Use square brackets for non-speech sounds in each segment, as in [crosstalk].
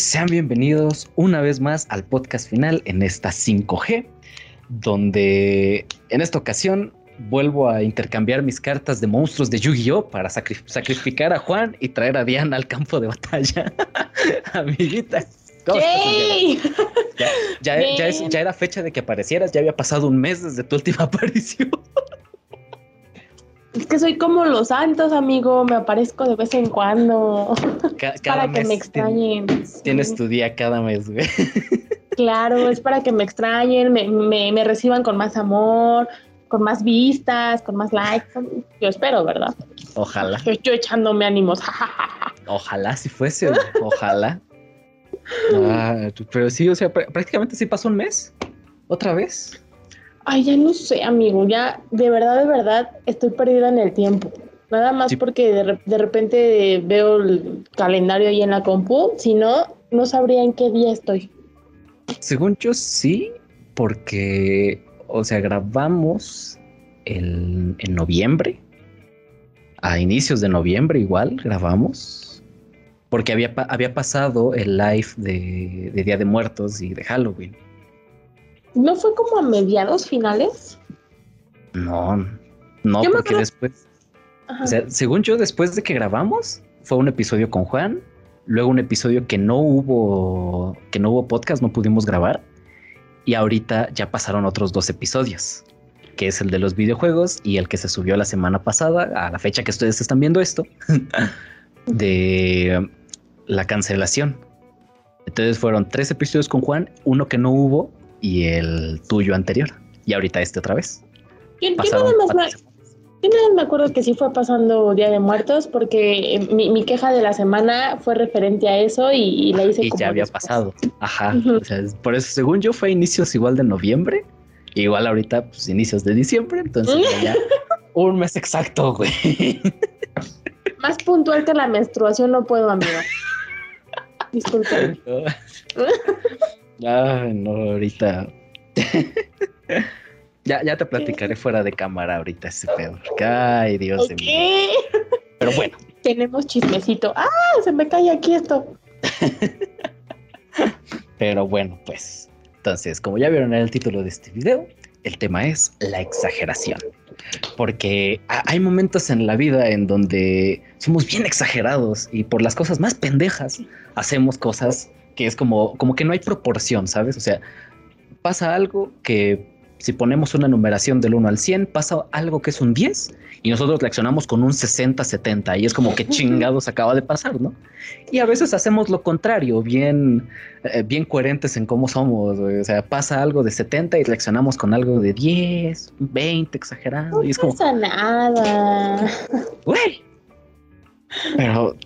Sean bienvenidos una vez más al podcast final en esta 5G, donde en esta ocasión vuelvo a intercambiar mis cartas de monstruos de Yu-Gi-Oh para sacrificar a Juan y traer a Diana al campo de batalla. [laughs] Amiguita. Ya, ya, era fecha de que aparecieras, ya había pasado un mes desde tu última [laughs] aparición. Es que soy como los santos, amigo. Me aparezco de vez en cuando. [laughs] para que me extrañen. Tienes tu día cada mes, güey. [laughs] Claro, es para que me extrañen, me, me, reciban con más amor, con más vistas, con más likes. Yo espero, ¿verdad? Ojalá. Yo, echándome ánimos. [laughs] Ojalá si fuese, ojalá. Ah, pero sí, o sea, prácticamente sí pasó un mes. ¿Otra vez? Ay, ya no sé, amigo, ya de verdad, de verdad estoy perdida en el tiempo. Nada más porque de, repente veo el calendario ahí en la compu, si no, no sabría en qué día estoy. Según yo sí, porque, o sea, grabamos el, en noviembre, a inicios de noviembre igual grabamos, porque había, había pasado el live de, de Día de Muertos y de Halloween. ¿No fue como a mediados finales? No, no, porque después. O sea, según yo, después de que grabamos, fue un episodio con Juan, luego un episodio que no hubo, que no hubo podcast, no pudimos grabar, y ahorita ya pasaron otros dos episodios, que es el de los videojuegos y el que se subió la semana pasada, a la fecha que ustedes están viendo esto, [laughs] de la cancelación. Entonces fueron tres episodios con Juan, uno que no hubo y el tuyo anterior. Y ahorita este otra vez. Yo, nada más me, acuerdo que sí fue pasando Día de Muertos porque eh, mi, queja de la semana fue referente a eso y, la hice y ya había pasado. Ajá. por eso, según yo, fue inicios igual de noviembre. Igual ahorita, pues inicios de diciembre. Entonces [laughs] ya un mes exacto, güey. Más puntual que la menstruación no puedo, amigo. [laughs] Disculpe. [laughs] Ay, no, ahorita. [laughs] ya, ya te platicaré fuera de cámara ahorita ese pedo. Ay, Dios mío. Pero bueno. [laughs] Tenemos chismecito. ¡Ah! Se me cae aquí esto. [laughs] Pero bueno, pues. Entonces, como ya vieron en el título de este video, el tema es la exageración. Porque hay momentos en la vida en donde somos bien exagerados y por las cosas más pendejas hacemos cosas que es como, como que no hay proporción, ¿sabes? O sea, pasa algo que si ponemos una numeración del 1 al 100, pasa algo que es un 10 y nosotros reaccionamos con un 60, 70 y es como que [laughs] chingados acaba de pasar, ¿no? Y a veces hacemos lo contrario, bien, eh, bien coherentes en cómo somos, o sea, pasa algo de 70 y reaccionamos con algo de 10, 20, exagerado. No y es pasa nada. Güey, pero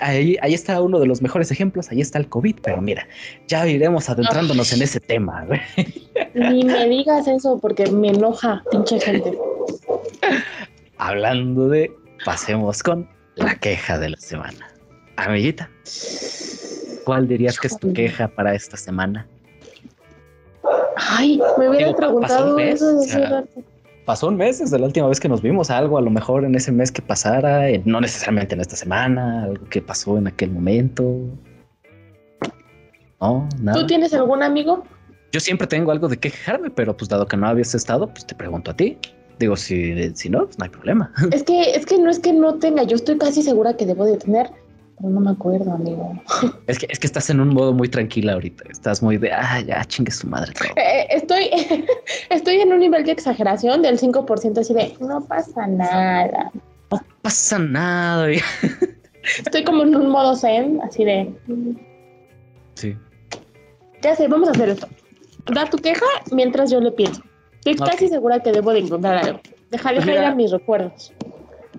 ahí, ahí está uno de los mejores ejemplos, ahí está el COVID, pero mira, ya iremos adentrándonos en ese tema. Ni me digas eso porque me enoja, pinche gente. Hablando de, pasemos con la queja de la semana. Amiguita, ¿cuál dirías que es tu queja para esta semana? Ay, me hubiera preguntado eso de pasó un mes desde la última vez que nos vimos, algo a lo mejor en ese mes que pasara, no necesariamente en esta semana, algo que pasó en aquel momento. No, nada. ¿Tú tienes algún amigo? Yo siempre tengo algo de que quejarme, pero pues dado que no habías estado, pues te pregunto a ti. Digo, si, si no, pues no hay problema. Es que, es que no es que no tenga, yo estoy casi segura que debo de tener no me acuerdo, amigo. [laughs] Es que, es que estás en un modo muy tranquila ahorita. Estás muy de, ah, ya, chingue su madre. Eh, estoy, [laughs] estoy en un nivel de exageración del 5% así de, no pasa nada. No pasa nada. [laughs] Estoy como en un modo zen, así de... Sí. Ya sé, vamos a hacer esto. Da tu queja mientras yo le pienso. Estoy casi segura que debo de encontrar algo. Deja, deja ir a mis recuerdos.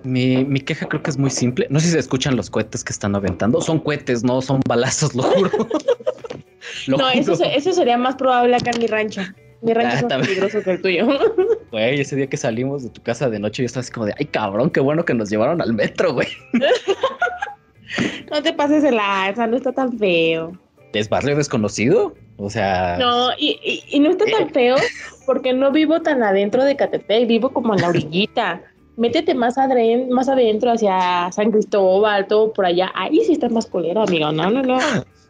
Mi, mi, queja creo que es muy simple. No sé si se escuchan los cohetes que están aventando. Son cohetes, no son balazos, lo juro. [laughs] Lo No, eso, se- eso sería más probable acá en mi rancho. Mi rancho Ah, es más peligroso que el tuyo. [laughs] Güey, ese día que salimos de tu casa de noche, yo estaba así como de, ay, cabrón, qué bueno que nos llevaron al metro, güey. [laughs] No te pases el lanza, no está tan feo. ¿Es barrio desconocido? O sea, No, y, y- y no está tan feo porque no vivo tan adentro de Catepec, vivo como en la orillita. Métete más, adren- más adentro hacia San Cristóbal, todo por allá. Ahí sí está más culero, amigo. No, no, no.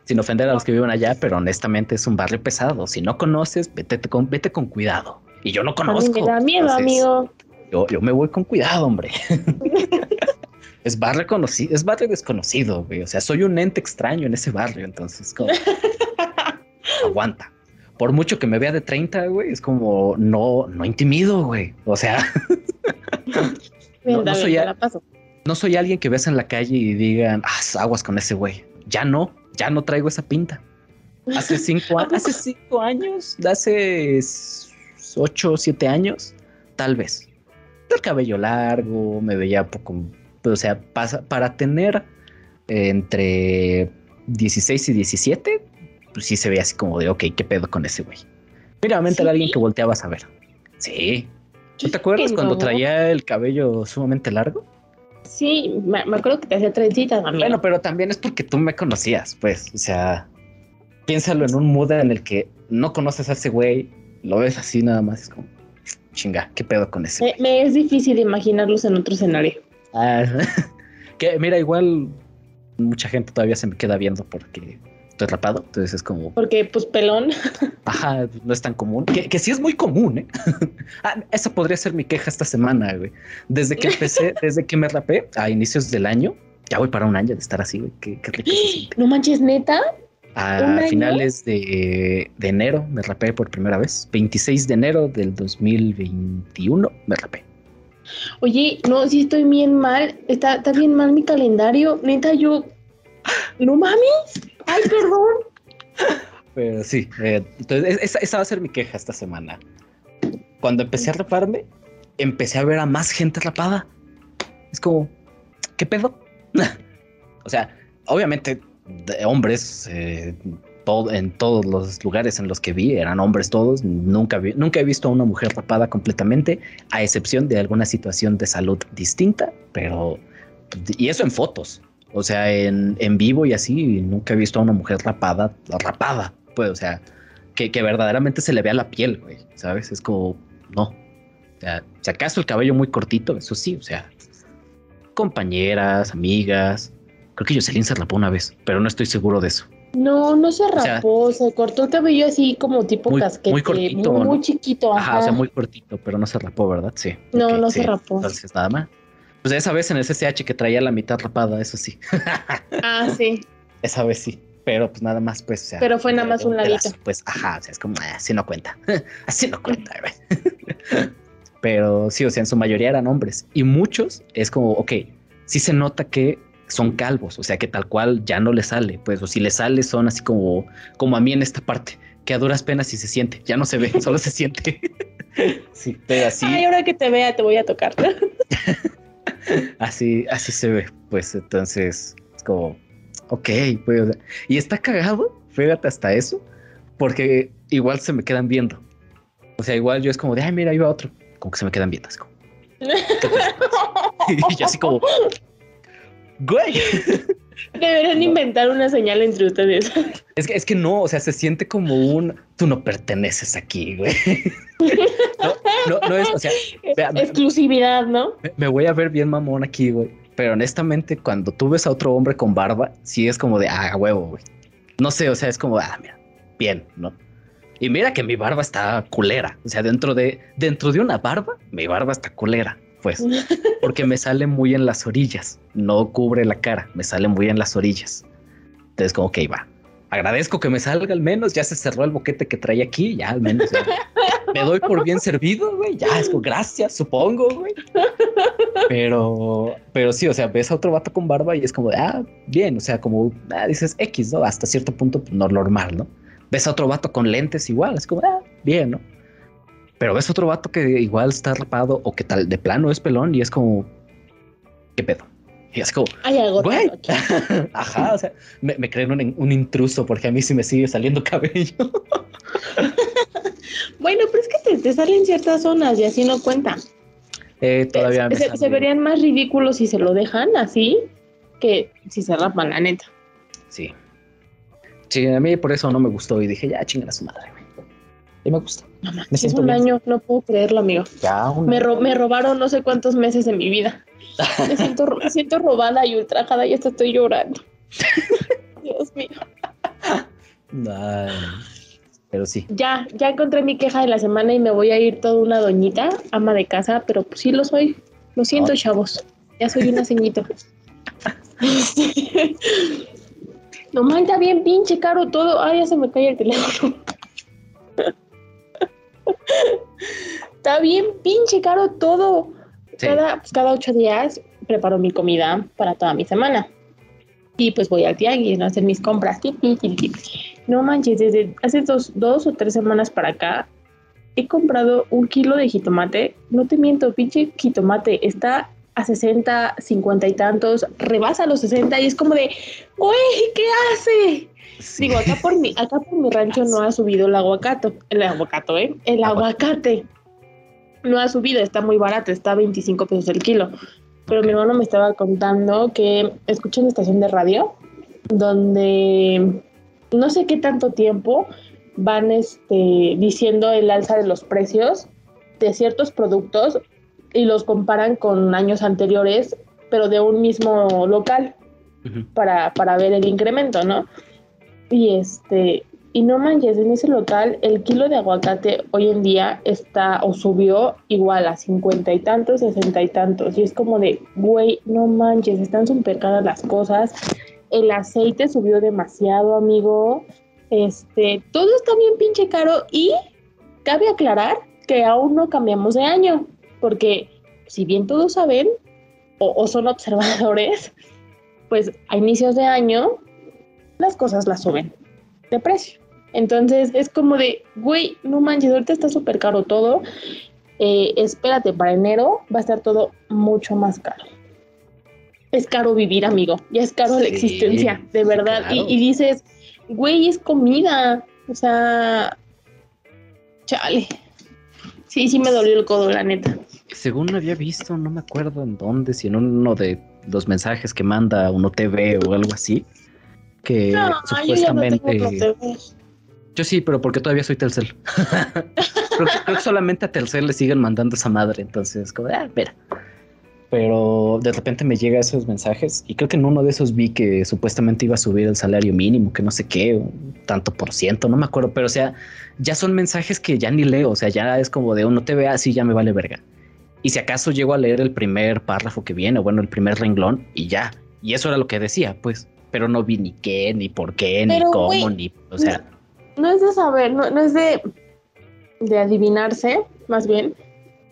sin ofender a los que viven allá, pero honestamente es un barrio pesado. Si no conoces, vete con, vete con cuidado. Y yo no A mí conozco. me da miedo, entonces, amigo. Yo, yo me voy con cuidado, hombre. [laughs] es barrio conocido, es barrio desconocido, güey. O sea, soy un ente extraño en ese barrio, entonces como [laughs] aguanta. Por mucho que me vea de 30, güey, es como no, no intimido, güey. O sea, [laughs] Bien, no soy te a- la paso. no soy alguien que ves en la calle y digan, ah, aguas con ese güey. Ya no, ya no traigo esa pinta. Hace [laughs] cinco, hace cinco años, hace ocho o siete años, tal vez. El cabello largo, me veía un poco, o sea, pasa- para tener eh, entre 16 y 17, pues sí se veía así como de, ok, ¿qué pedo con ese güey? Míramente era Sí. alguien que volteabas a ver. Sí. ¿Tú te acuerdas cuando no. traía el cabello sumamente largo? Sí, me, me acuerdo que te hacía trencitas, amigo. Bueno, pero también es porque tú me conocías, pues, o sea, piénsalo en un mood en el que no conoces a ese güey, lo ves así nada más, es como, chinga, ¿qué pedo con ese? me, güey? me es difícil imaginarlos en otro escenario. Ah, [laughs] que mira, igual mucha gente todavía se me queda viendo porque estoy rapado, entonces es como, Porque, pues, pelón. [laughs] ajá, no es tan común, que, que sí es muy común, ¿eh? [laughs] ah, esa podría ser mi queja esta semana, güey. Desde que empecé, [laughs] desde que me rapé a inicios del año, ya voy para un año de estar así, güey, qué, qué rico. No manches, neta. ¿Un A finales de, de enero me rapé por primera vez. 26 de enero del 2021 me rapé. Oye, no, sí estoy bien mal. Está, está bien mal mi calendario. Neta, yo. No mames. Ay, perdón. Pero sí, eh, entonces esa, esa va a ser mi queja esta semana. Cuando empecé a raparme, empecé a ver a más gente rapada. Es como, ¿qué pedo? [laughs] o sea, obviamente, de hombres, eh, todo, en todos los lugares en los que vi, eran hombres todos. Nunca, vi- nunca he visto a una mujer rapada completamente, a excepción de alguna situación de salud distinta, pero, y eso en fotos. O sea, en, en vivo y así, nunca he visto a una mujer rapada, rapada, pues, o sea, que, que verdaderamente se le vea la piel, güey, ¿sabes? Es como, no. O sea, si acaso el cabello muy cortito, eso sí, o sea, compañeras, amigas. Creo que Jocelyn se rapó una vez, pero no estoy seguro de eso. No, no se sea, rapó. se cortó el cabello así como tipo muy- casquete. muy cortito, Muy, ¿no? muy chiquito. Ajá, Ajá. o sea, muy cortito, pero no se rapó, ¿verdad? Sí. No, no sí. se rapó. Entonces, nada más. Pues esa vez en el CCH que traía la mitad rapada, eso sí. [laughs] Ah, sí. Esa vez sí. Pero pues nada más, pues. o sea, Pero fue nada más un ladito. Pues ajá, o sea, es como, ah, así no cuenta. [laughs] así no cuenta. [laughs] Pero sí, o sea, en su mayoría eran hombres. Y muchos es como, ok, sí se nota que son calvos, o sea, que tal cual ya no le sale, pues, o si le sale son así como, como a mí en esta parte, que a duras penas sí se siente, ya no se ve, solo se siente. sí, pero así. Ay, ahora que te vea, te voy a tocar. Así, así se ve, pues entonces es como, ok, pues, y está cagado, fíjate hasta eso, porque igual se me quedan viendo. O sea, igual yo es como de, ay, mira, ahí va otro, como que se me quedan viendo, es como, [laughs] [laughs] y yo así como, güey, Deberían inventar una señal entre ustedes. [laughs] es que, es que no, o sea, se siente como un, tú no perteneces aquí, güey. [laughs] No, no, no es, o sea, vea, me- Exclusividad, ¿no? Me, me voy a ver bien mamón aquí, güey. Pero honestamente, cuando tú ves a otro hombre con barba, sí es como de, ah, huevo, güey. No sé, o sea, es como, ah, mira, bien, ¿no? Y mira que mi barba está culera. O sea, dentro de, dentro de una barba, mi barba está culera, pues. [laughs] Porque me sale muy en las orillas. No cubre la cara, me sale muy en las orillas. Entonces, como, ok, va. Agradezco que me salga al menos. Ya se cerró el boquete que traía aquí, ya al menos. ya. Me doy por bien servido, güey. Ya, es como, gracias, supongo, güey. Pero, pero sí, o sea, ves a otro vato con barba y es como, de, ah, bien, o sea, como, ah, dices X, ¿no? Hasta cierto punto, pues, no normal, ¿no? Ves a otro vato con lentes igual, es como, ah, bien, ¿no? Pero ves otro vato que igual está rapado o que tal de plano es pelón y es como, ¿qué pedo? Y es como, Hay algo Güey. [laughs] ajá, o sea, me, me creen un, un intruso porque a mí sí me sigue saliendo cabello. [laughs] Bueno, pero es que te, te salen ciertas zonas y así no cuenta. Eh, todavía me se, se verían más ridículos si se lo dejan así que si se rapan, la neta. Sí. Sí, a mí por eso no me gustó y dije, ya chingan a su madre. Y me gusta. No Me un bien. año, no puedo creerlo, amigo. Ya, un- Me, ro- me robaron no sé cuántos meses de mi vida. Me siento, me [laughs] siento robada y ultrajada y hasta estoy llorando. [laughs] Dios mío. Ay, pero sí. Ya, ya encontré mi queja de la semana y me voy a ir toda una doñita, ama de casa, pero pues sí lo soy. Lo siento, chavos. Ya soy una ceñito. [laughs] no está bien pinche caro todo. Ay, ya se me cae el teléfono. Está bien pinche caro todo. Sí. Cada, pues, cada ocho días preparo mi comida para toda mi semana. Y pues voy al tianguis ¿no? a hacer mis compras. Tip, tip, tip, tip. No manches, desde hace dos, dos o tres semanas para acá he comprado un kilo de jitomate. No te miento, pinche jitomate. Está a 60, 50 y tantos, rebasa los 60 y es como de, güey, ¿qué hace? Sí. Digo, acá por mi, acá por mi rancho no ha subido el aguacato, el aguacato, ¿eh? El aguacate. No ha subido, está muy barato, está a 25 pesos el kilo. Pero mi hermano me estaba contando que escucha una estación de radio donde no sé qué tanto tiempo van este, diciendo el alza de los precios de ciertos productos y los comparan con años anteriores, pero de un mismo local para, para ver el incremento, ¿no? Y este, y no manches, en ese local el kilo de aguacate hoy en día está o subió igual a cincuenta y tantos, sesenta y tantos. Y es como de, güey, no manches, están súper caras las cosas. El aceite subió demasiado, amigo. Este, todo está bien pinche caro y cabe aclarar que aún no cambiamos de año, porque si bien todos saben o, o son observadores, [laughs] pues a inicios de año las cosas las suben de precio. Entonces es como de, güey, no manches, ahorita está súper caro todo. Eh, espérate, para enero va a estar todo mucho más caro. Es caro vivir, amigo. Ya es caro la existencia, de verdad. claro. Y, y dices, güey, es comida. O sea, chale. Sí, sí me dolió el codo, la neta. Según había visto, no me acuerdo en dónde, si en uno de los mensajes que manda uno TV o algo así, que No, yo ya no tengo supuestamente... TV. Yo sí, pero porque todavía soy Telcel. [laughs] creo, que, creo que solamente a Telcel le siguen mandando esa madre, entonces, como, ah, mira. Pero de repente me llega esos mensajes y creo que en uno de esos vi que supuestamente iba a subir el salario mínimo, que no sé qué, un tanto por ciento, no me acuerdo, pero o sea, ya son mensajes que ya ni leo, o sea, ya es como de uno te ve así, ya me vale verga. Y si acaso llego a leer el primer párrafo que viene, o bueno, el primer renglón y ya. Y eso era lo que decía, pues, pero no vi ni qué, ni por qué, ni cómo, ni, o sea, no es de saber, no, no es de, de adivinarse, más bien,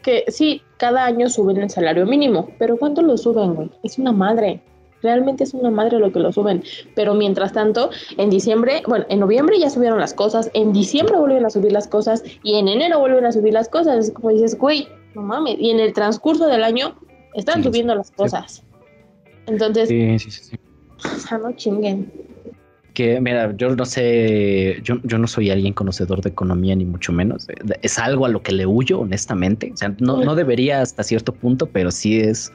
que sí, cada año suben el salario mínimo, pero ¿cuánto lo suben, güey? Es una madre. Realmente es una madre lo que lo suben. Pero mientras tanto, en diciembre, bueno, en noviembre ya subieron las cosas, en diciembre vuelven a subir las cosas y en enero vuelven a subir las cosas. Es como dices, güey, no mames. Y en el transcurso del año están Sí, subiendo las cosas. Entonces, sí, sí, sí, o sea, no chinguen. Que mira, yo no sé, yo, yo no soy alguien conocedor de economía ni mucho menos. Es algo a lo que le huyo, honestamente. O sea, no, no debería hasta cierto punto, pero sí es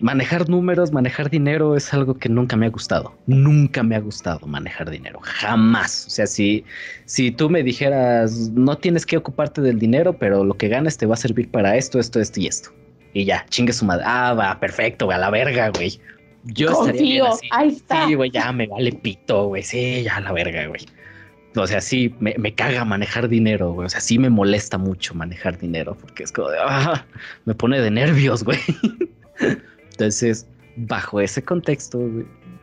manejar números, manejar dinero es algo que nunca me ha gustado. Nunca me ha gustado manejar dinero, jamás. O sea, si, si tú me dijeras, no tienes que ocuparte del dinero, pero lo que ganes te va a servir para esto, esto, esto y esto. Y ya, chingue su madre. Ah, va, perfecto, a la verga, güey. Yo estaría bien Confío, así. ahí está. Sí, güey, ya me vale pito, güey. Sí, ya la verga, güey. O sea, sí, me, me caga manejar dinero, güey. O sea, sí me molesta mucho manejar dinero porque es como de, ah, me pone de nervios, güey. [laughs] Entonces, bajo ese contexto,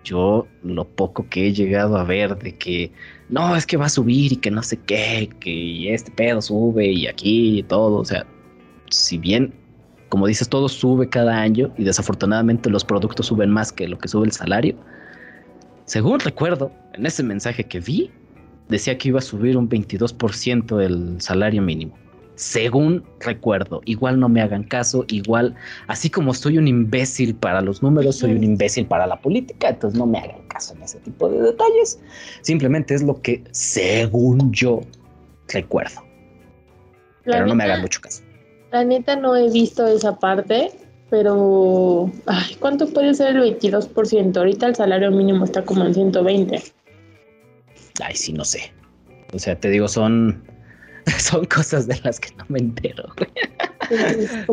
yo lo poco que he llegado a ver de que no, es que va a subir y que no sé qué, que este pedo sube y aquí y todo. O sea, si bien, como dices, todo sube cada año y desafortunadamente los productos suben más que lo que sube el salario. Según recuerdo, en ese mensaje que vi, decía que iba a subir un 22% el salario mínimo. Según recuerdo. Igual no me hagan caso, igual, así como soy un imbécil para los números, soy un imbécil para la política, entonces no me hagan caso en ese tipo de detalles. Simplemente es lo que, según yo, recuerdo. La pero no me hagan mucho caso. La neta no he visto esa parte, pero ay, ¿cuánto puede ser el 22%? Ahorita el salario mínimo está como en 120. Ay, sí, no sé. O sea, te digo, son, [laughs] son cosas de las que no me entero. [laughs]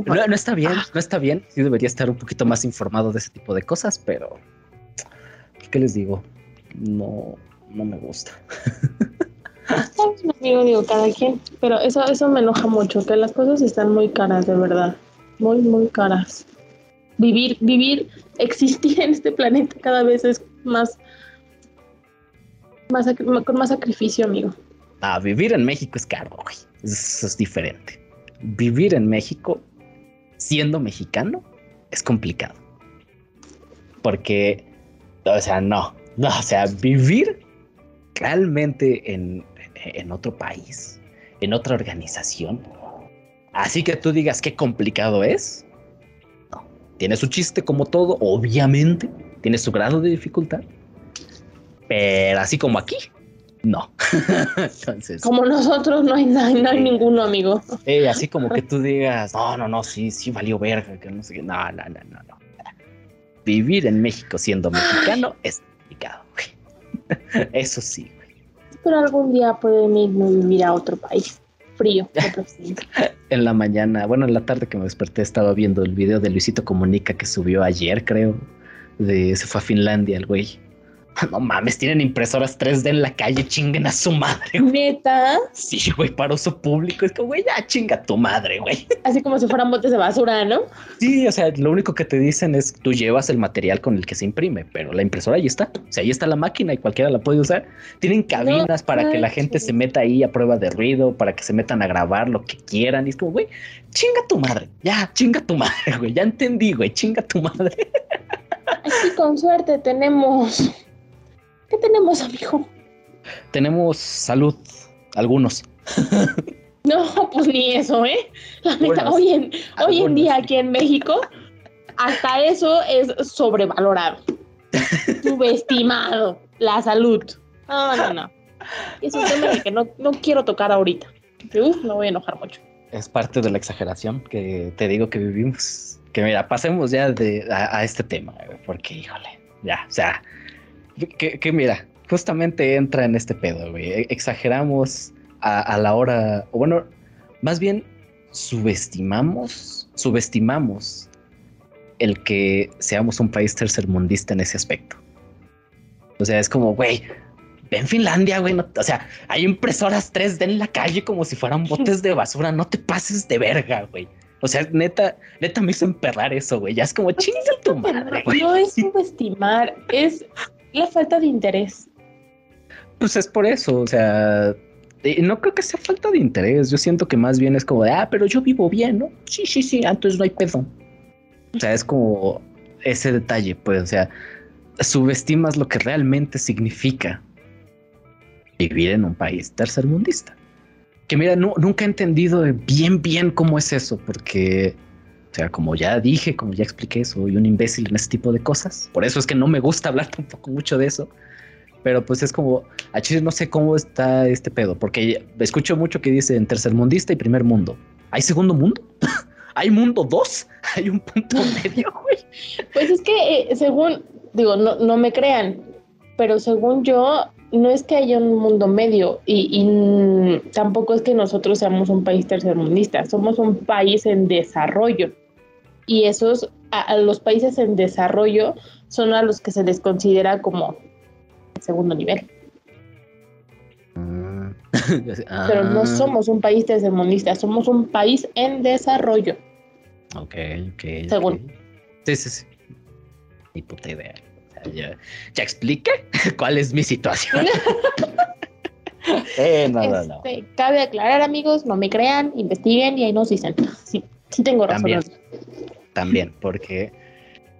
No, no está bien, no está bien. Sí debería estar un poquito más informado de ese tipo de cosas, pero ¿qué les digo? No, no me gusta. [laughs] Bien, amigo, digo, cada quien. Pero eso, eso me enoja mucho, que las cosas están muy caras, de verdad. Muy, muy caras. Vivir, vivir, existir en este planeta cada vez es más, más con más sacrificio, amigo. Vivir en México es caro. Eso es diferente. Vivir en México siendo mexicano es complicado. Porque, o sea, no, no, o sea, vivir realmente en, en otro país, en otra organización. Así que tú digas qué complicado es. No, tiene su chiste como todo, obviamente, tiene su grado de dificultad. Pero así como aquí, no. [laughs] Entonces, Como nosotros no hay, no hay, no hay ninguno, amigo. eh, así como que tú digas, no, no, no, sí, sí valió verga, que no sé qué. No, no, no, no, no. Vivir en México siendo mexicano es complicado, güey. [laughs] Eso sí, güey. Pero algún día pueden irme a vivir a otro país. Frío. [laughs] En la mañana, bueno, en la tarde que me desperté estaba viendo el video de Luisito Comunica que subió ayer, creo. De se fue a Finlandia el güey. [laughs] No mames, tienen impresoras 3D en la calle, chinguen a su madre, güey. Neta, Sí, güey, para uso público. Es que, güey, ya chinga tu madre, güey. así como si fueran botes de basura, ¿no? Sí, o sea, lo único que te dicen es tú llevas el material con el que se imprime, pero la impresora ahí está. O sea, ahí está la máquina y cualquiera la puede usar. Tienen cabinas para que la gente se meta ahí a prueba de ruido, para que se metan a grabar lo que quieran. Y es como, güey, chinga tu madre. Ya, chinga tu madre, güey. Ya entendí, güey. Chinga tu madre. Aquí con suerte tenemos. ¿Qué tenemos, amigo? Tenemos salud, algunos. [laughs] No, pues ni eso, ¿eh? La neta, hoy en, hoy en día aquí en México, hasta eso es sobrevalorado, subestimado, la salud. No, no, no. Es un tema que no, no quiero tocar ahorita. Uf, me voy a enojar mucho. Es parte de la exageración que te digo que vivimos. Que mira, pasemos ya de, a, a este tema, porque híjole, ya, o sea, que, que mira, justamente entra en este pedo, güey. e- Exageramos a, a la hora, o bueno, más bien subestimamos, subestimamos el que seamos un país tercermundista en ese aspecto. O sea, es como, güey, ven Finlandia, güey, no- o sea, hay impresoras 3D en la calle como si fueran [laughs] botes de basura, no te pases de verga, güey. O sea, neta, neta me hizo emperrar eso, güey. Ya es como chinga tu madre, güey. No es subestimar, es la falta de interés. Pues es por eso, o sea, eh, no creo que sea falta de interés. Yo siento que más bien es como de, ah, pero yo vivo bien, ¿no? Sí, sí, sí, entonces no hay pedo. O sea, es como ese detalle, pues, o sea, subestimas lo que realmente significa vivir en un país tercermundista. Que mira, nunca he entendido bien, bien cómo es eso, porque, o sea, como ya dije, como ya expliqué, soy un imbécil en ese tipo de cosas. Por eso es que no me gusta hablar [laughs] tampoco mucho de eso. Pero pues es como, a Chile no sé cómo está este pedo, porque escucho mucho que dicen tercermundista y primer mundo. ¿Hay segundo mundo? [laughs] ¿Hay mundo 2? [laughs] ¿Hay un punto medio, güey? Pues es que eh, según, digo, no, no me crean, pero según yo, no es que haya un mundo medio y, y, tampoco es que nosotros seamos un país tercermundista, somos un país en desarrollo. Y esos, a, a los países en desarrollo son a los que se les considera como segundo nivel. [laughs] Pero no Ah, somos un país tercermundista, somos un país en desarrollo. Ok, ok. Según. Sí, sí, sí. Ni puta idea. O sea, ya, ya expliqué [laughs] cuál es mi situación. [laughs] eh, no, no, no. Este, cabe aclarar, amigos, no me crean, investiguen y ahí nos dicen. Sí tengo razón. También. También, porque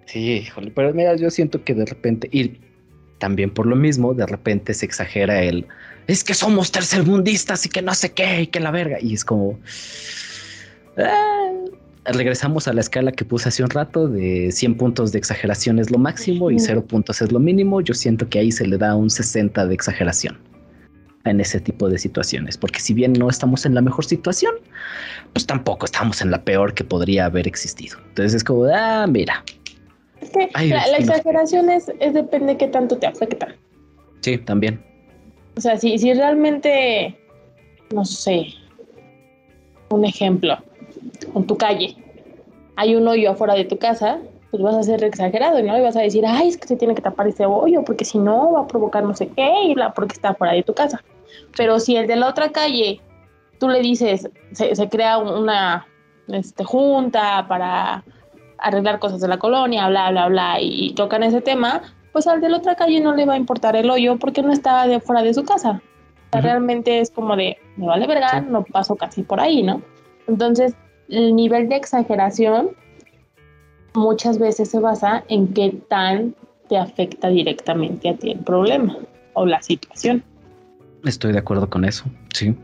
sí, híjole, pero mira, yo siento que de repente, y también por lo mismo, de repente se exagera el, es que somos tercermundistas y que no sé qué, y que la verga. Y es como... ah, regresamos a la escala que puse hace un rato de 100 puntos de exageración es lo máximo y 0 puntos es lo mínimo. Yo siento que ahí se le da un 60 de exageración en ese tipo de situaciones, porque si bien no estamos en la mejor situación, pues tampoco estamos en la peor que podría haber existido. Entonces es como, ah, mira. Es que Ay, la, exageración es, es depende de qué tanto te afecta. Sí, también. O sea, si, si realmente, no sé, un ejemplo, en tu calle hay un hoyo afuera de tu casa, pues vas a ser exagerado, ¿no? Y vas a decir, ay, es que se tiene que tapar ese hoyo, porque si no va a provocar no sé qué, y bla, porque está fuera de tu casa. Pero si el de la otra calle, tú le dices, se, se crea una este, junta para arreglar cosas de la colonia, bla, bla, bla, y, tocan ese tema, pues al de la otra calle no le va a importar el hoyo porque no está de fuera de su casa. O sea, Ujú. realmente es como de, me vale verga, no paso casi por ahí, ¿no? Entonces, el nivel de exageración muchas veces se basa en qué tan te afecta directamente a ti el problema o la situación. Estoy de acuerdo con eso, sí.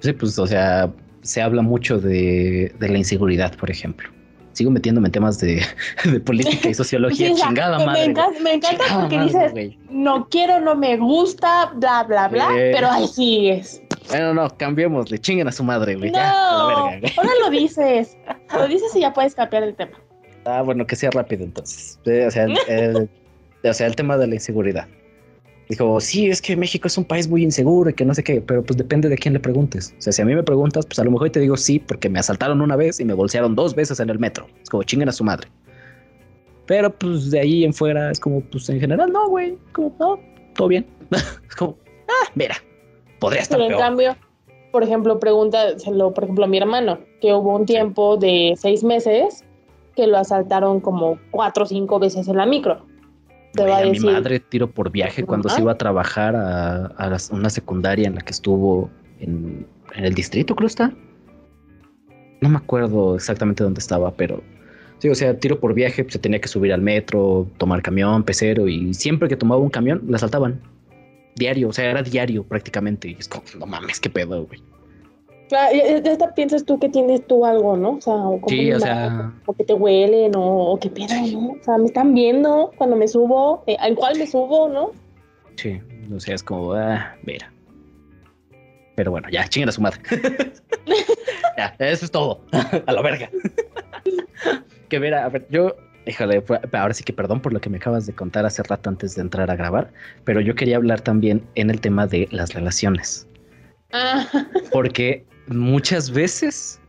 Sí, pues, o sea, se habla mucho de, de la inseguridad, por ejemplo. Sigo metiéndome en temas de, [laughs] de política y sociología, [laughs] Sí, chingada me, madre. encanta, me encanta Chingada porque madre, dices, no quiero, no me gusta, bla, bla, bla, Eh. pero ahí sigues. Bueno, no, cambiémosle, chinguen a su madre, güey. No, Ya, a la verga, güey. ahora lo dices. Lo dices y ya puedes cambiar el tema. Ah, bueno, que sea rápido entonces. O sea, el, el- o sea, el tema de la inseguridad. Dijo, sí, es que México es un país muy inseguro y que no sé qué, pero pues depende de quién le preguntes. O sea, si a mí me preguntas, pues a lo mejor te digo sí, porque me asaltaron una vez y me bolsearon dos veces en el metro. Es como chinguen a su madre. Pero pues de ahí en fuera es como, pues en general, no, güey. Como, no, todo bien. [laughs] es como, ah, mira, podría estar Pero en peor. cambio, por ejemplo, pregúntaselo, por ejemplo, a mi hermano, que hubo un tiempo de seis meses que lo asaltaron como cuatro o cinco veces en la micro. Te Güey, va a a mi madre tiro por viaje cuando se iba a trabajar a, a las- una secundaria en la que estuvo en, en el distrito, creo está. No me acuerdo exactamente dónde estaba, pero sí, o sea, tiro por viaje, se tenía que subir al metro, tomar camión, pecero, y siempre que tomaba un camión, la asaltaban. Diario, o sea, era diario prácticamente. Y es como, no mames, qué pedo, güey. Claro, ya- ya hasta piensas tú que tienes tú algo, ¿no? O sea, o como Sí, o sea, o que te huelen, o, o qué pedo, ¿no? O sea, me están viendo cuando me subo, eh, al cual me subo, ¿no? sí, o sea, es como, ah, mira. Pero bueno, ya, chinguen a su madre. [laughs] ya, eso es todo. [laughs] a la verga. que mira, a ver, yo, híjole, ahora sí que perdón por lo que me acabas de contar hace rato antes de entrar a grabar, pero yo quería hablar también en el tema de las relaciones, Ah, porque muchas veces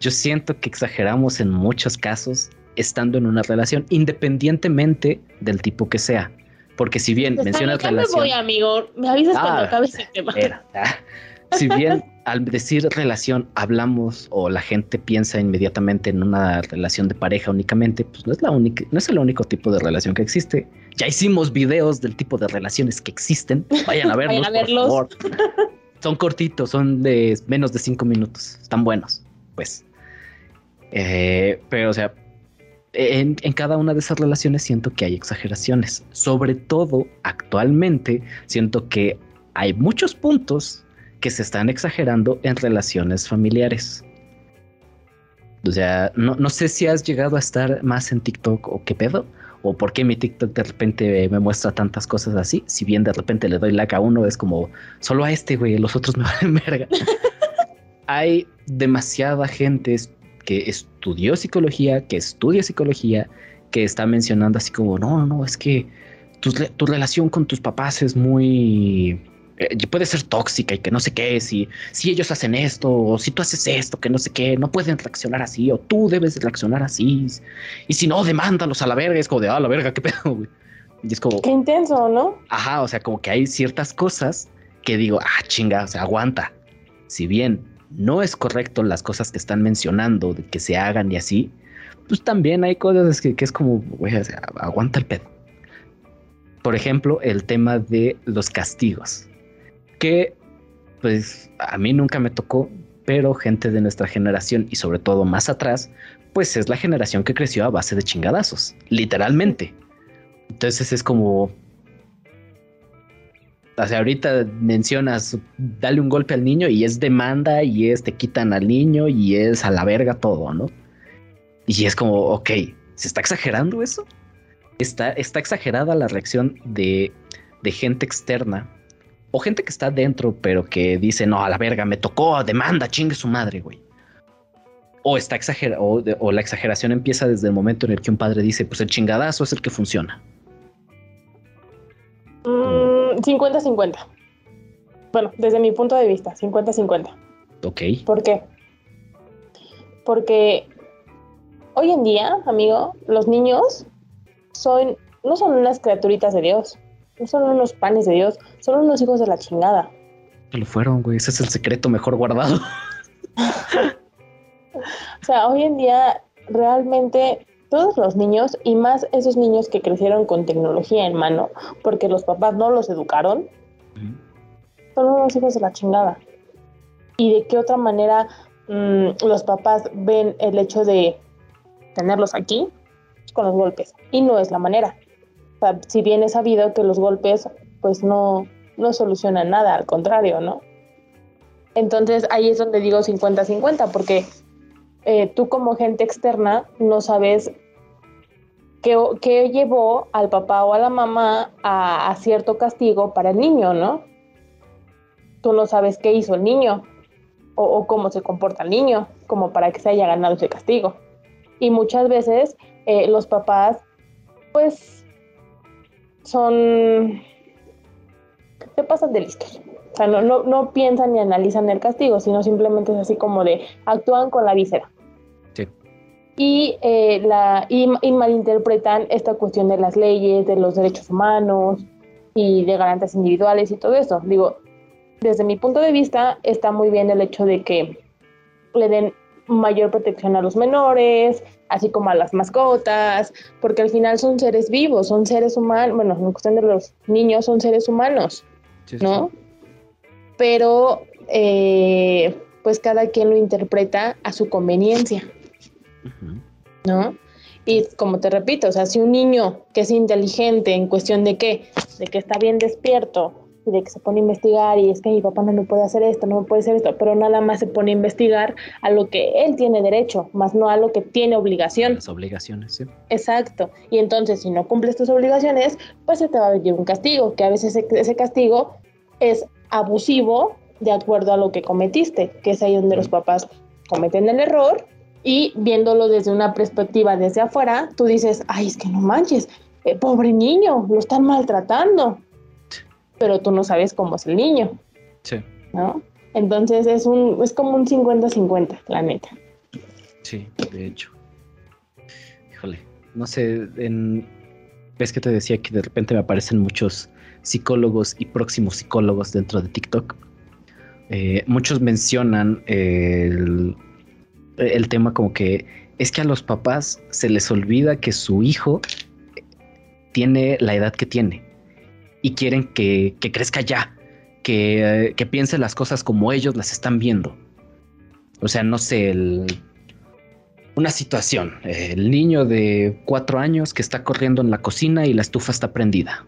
yo siento que exageramos en muchos casos estando en una relación, independientemente del tipo que sea. Porque si bien Está mencionas bien, ya me relación... voy, amigo. Me avisas Ah, cuando acabes el tema. Era, ah. Si bien al decir relación hablamos o la gente piensa inmediatamente en una relación de pareja únicamente, pues no es la única, no es el único tipo de relación que existe. Ya hicimos videos del tipo de relaciones que existen. Vayan a verlos, [laughs] Vayan a verlos. por favor. [laughs] Son cortitos, son de menos de cinco minutos. Están buenos, pues. Eh, pero, o sea, en, en cada una de esas relaciones siento que hay exageraciones. Sobre todo, actualmente, siento que hay muchos puntos que se están exagerando en relaciones familiares. O sea, no, no sé si has llegado a estar más en TikTok o qué pedo, o por qué mi TikTok de repente me muestra tantas cosas así. Si bien de repente le doy like a uno, es como solo a este, güey, los otros me [laughs] valen verga. [laughs] hay demasiada gente que estudió psicología, que estudia psicología, que está mencionando así como, no, no, no, es que tu, tu relación con tus papás es muy... eh, puede ser tóxica y que no sé qué, si, si ellos hacen esto, o si tú haces esto, que no sé qué, no pueden reaccionar así, o tú debes reaccionar así, y si no, demándalos a la verga, es como de, ah, la verga, qué pedo, güey. Y es como, Qué intenso, ¿no? Ajá, o sea, como que hay ciertas cosas que digo, ah, chinga, o sea, aguanta. Si bien no es correcto las cosas que están mencionando de que se hagan y así, pues también hay cosas que, que es como, güey, o sea, aguanta el pedo. Por ejemplo, el tema de los castigos, que pues a mí nunca me tocó, pero gente de nuestra generación y sobre todo más atrás, pues es la generación que creció a base de chingadazos, literalmente. Entonces es como, O ahorita mencionas, dale un golpe al niño y es demanda y es te quitan al niño y es a la verga todo, ¿no? Y es como, ok, ¿se está exagerando eso? Está, está exagerada la reacción de, de gente externa o gente que está dentro, pero que dice, no, a la verga, me tocó, demanda, chingue su madre, güey. O está exagerado, o, de- o la exageración empieza desde el momento en el que un padre dice, pues el chingadazo es el que funciona. Mm, 50-50. Bueno, desde mi punto de vista, 50-50. Ok. ¿Por qué? Porque hoy en día, amigo, los niños son, no son unas criaturitas de Dios, no son unos panes de Dios, son unos hijos de la chingada. Lo fueron, güey. Ese es el secreto mejor guardado. O sea, hoy en día realmente todos los niños, y más esos niños que crecieron con tecnología en mano, porque los papás no los educaron, son unos hijos de la chingada. ¿Y de qué otra manera mm, los papás ven el hecho de tenerlos aquí? Con los golpes. Y no es la manera. Si bien es sabido que los golpes pues no, no solucionan nada, al contrario, ¿no? Entonces ahí es donde digo 50-50, porque eh, tú como gente externa no sabes qué, qué llevó al papá o a la mamá a, cierto castigo para el niño, ¿no? Tú no sabes qué hizo el niño o, o cómo se comporta el niño, como para que se haya ganado ese castigo. Y muchas veces eh, los papás, pues, son... se pasan de listos. O sea, no, no, no piensan ni analizan el castigo, sino simplemente es así como de actúan con la víscera. Sí. Y, eh, la, y, y malinterpretan esta cuestión de las leyes, de los derechos humanos y de garantías individuales y todo eso. Digo, desde mi punto de vista está muy bien el hecho de que le den mayor protección a los menores, así como a las mascotas, porque al final son seres vivos, son seres humanos, bueno, en cuestión de los niños son seres humanos, ¿no? Pero eh, pues cada quien lo interpreta a su conveniencia. ¿no? Y como te repito, o sea, si un niño que es inteligente en cuestión de qué, de que está bien despierto y de que se pone a investigar y es que mi papá no me puede hacer esto, no me puede hacer esto, pero nada más se pone a investigar a lo que él tiene derecho, más no a lo que tiene obligación. Las obligaciones, sí. Exacto. Y entonces, si no cumples tus obligaciones, pues se te va a venir un castigo, que a veces ese, ese castigo es abusivo de acuerdo a lo que cometiste, que es ahí donde los papás cometen el error y viéndolo desde una perspectiva desde afuera, tú dices, ay, es que no manches, eh, pobre niño, lo están maltratando. Pero tú no sabes cómo es el niño, Sí, ¿no? Entonces es, un, es como un 50-50, la neta. sí, de hecho. Híjole, no sé, en... ves que te decía que de repente me aparecen muchos psicólogos y próximos psicólogos dentro de TikTok. Eh, muchos mencionan el, el tema como que es que a los papás se les olvida que su hijo tiene la edad que tiene y quieren que, que crezca ya, que, eh, que piense las cosas como ellos las están viendo. O sea, no sé, el- una situación, eh, el niño de cuatro años que está corriendo en la cocina y la estufa está prendida.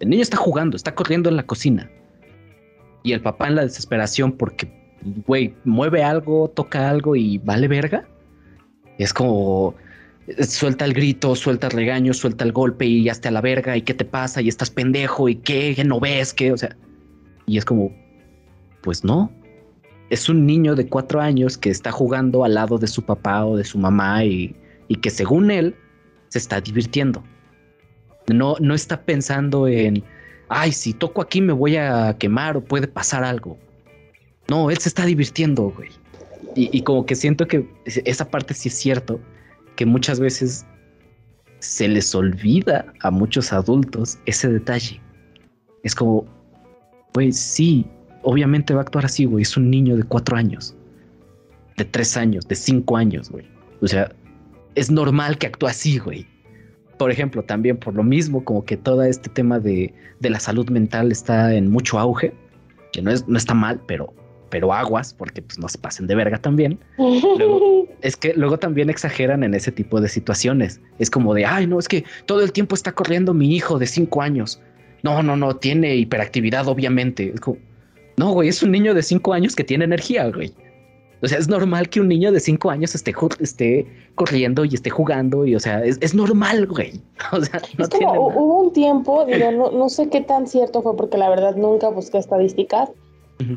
El niño está jugando, está corriendo en la cocina. Y el papá en la desesperación porque, güey, mueve algo, toca algo y vale verga. Es como, suelta el grito, suelta el regaño, suelta el golpe y ya está a la verga. ¿Y qué te pasa? Y estás pendejo. ¿Y? ¿Qué no ves? ¿Qué? O sea, y es como, pues no. Es un niño de cuatro años que está jugando al lado de su papá o de su mamá y, y que según él se está divirtiendo. No, no está pensando en, ay, si toco aquí me voy a quemar o puede pasar algo. No, él se está divirtiendo, güey. Y, y como que siento que esa parte sí es cierto, que muchas veces se les olvida a muchos adultos ese detalle. Es como, pues sí, obviamente va a actuar así, güey. Es un niño de cuatro años, de tres años, de cinco años, güey. O sea, es normal que actúe así, güey. Por ejemplo, también por lo mismo, como que todo este tema de, de la salud mental está en mucho auge, que no, es, no está mal, pero, pero aguas, porque pues no se pasen de verga también. Luego- [laughs] Es que luego también exageran en ese tipo de situaciones. Es como de, ay, no, es que todo el tiempo está corriendo mi hijo de cinco años. no, no, no, tiene hiperactividad, obviamente. Es como, no, güey, es un niño de cinco años que tiene energía, güey. O sea, es normal que un niño de cinco años esté, esté corriendo y esté jugando y, o sea, es, normal, güey. [laughs] O sea, no es como hubo un tiempo, digo, no, no sé qué tan cierto fue porque la verdad nunca busqué estadísticas,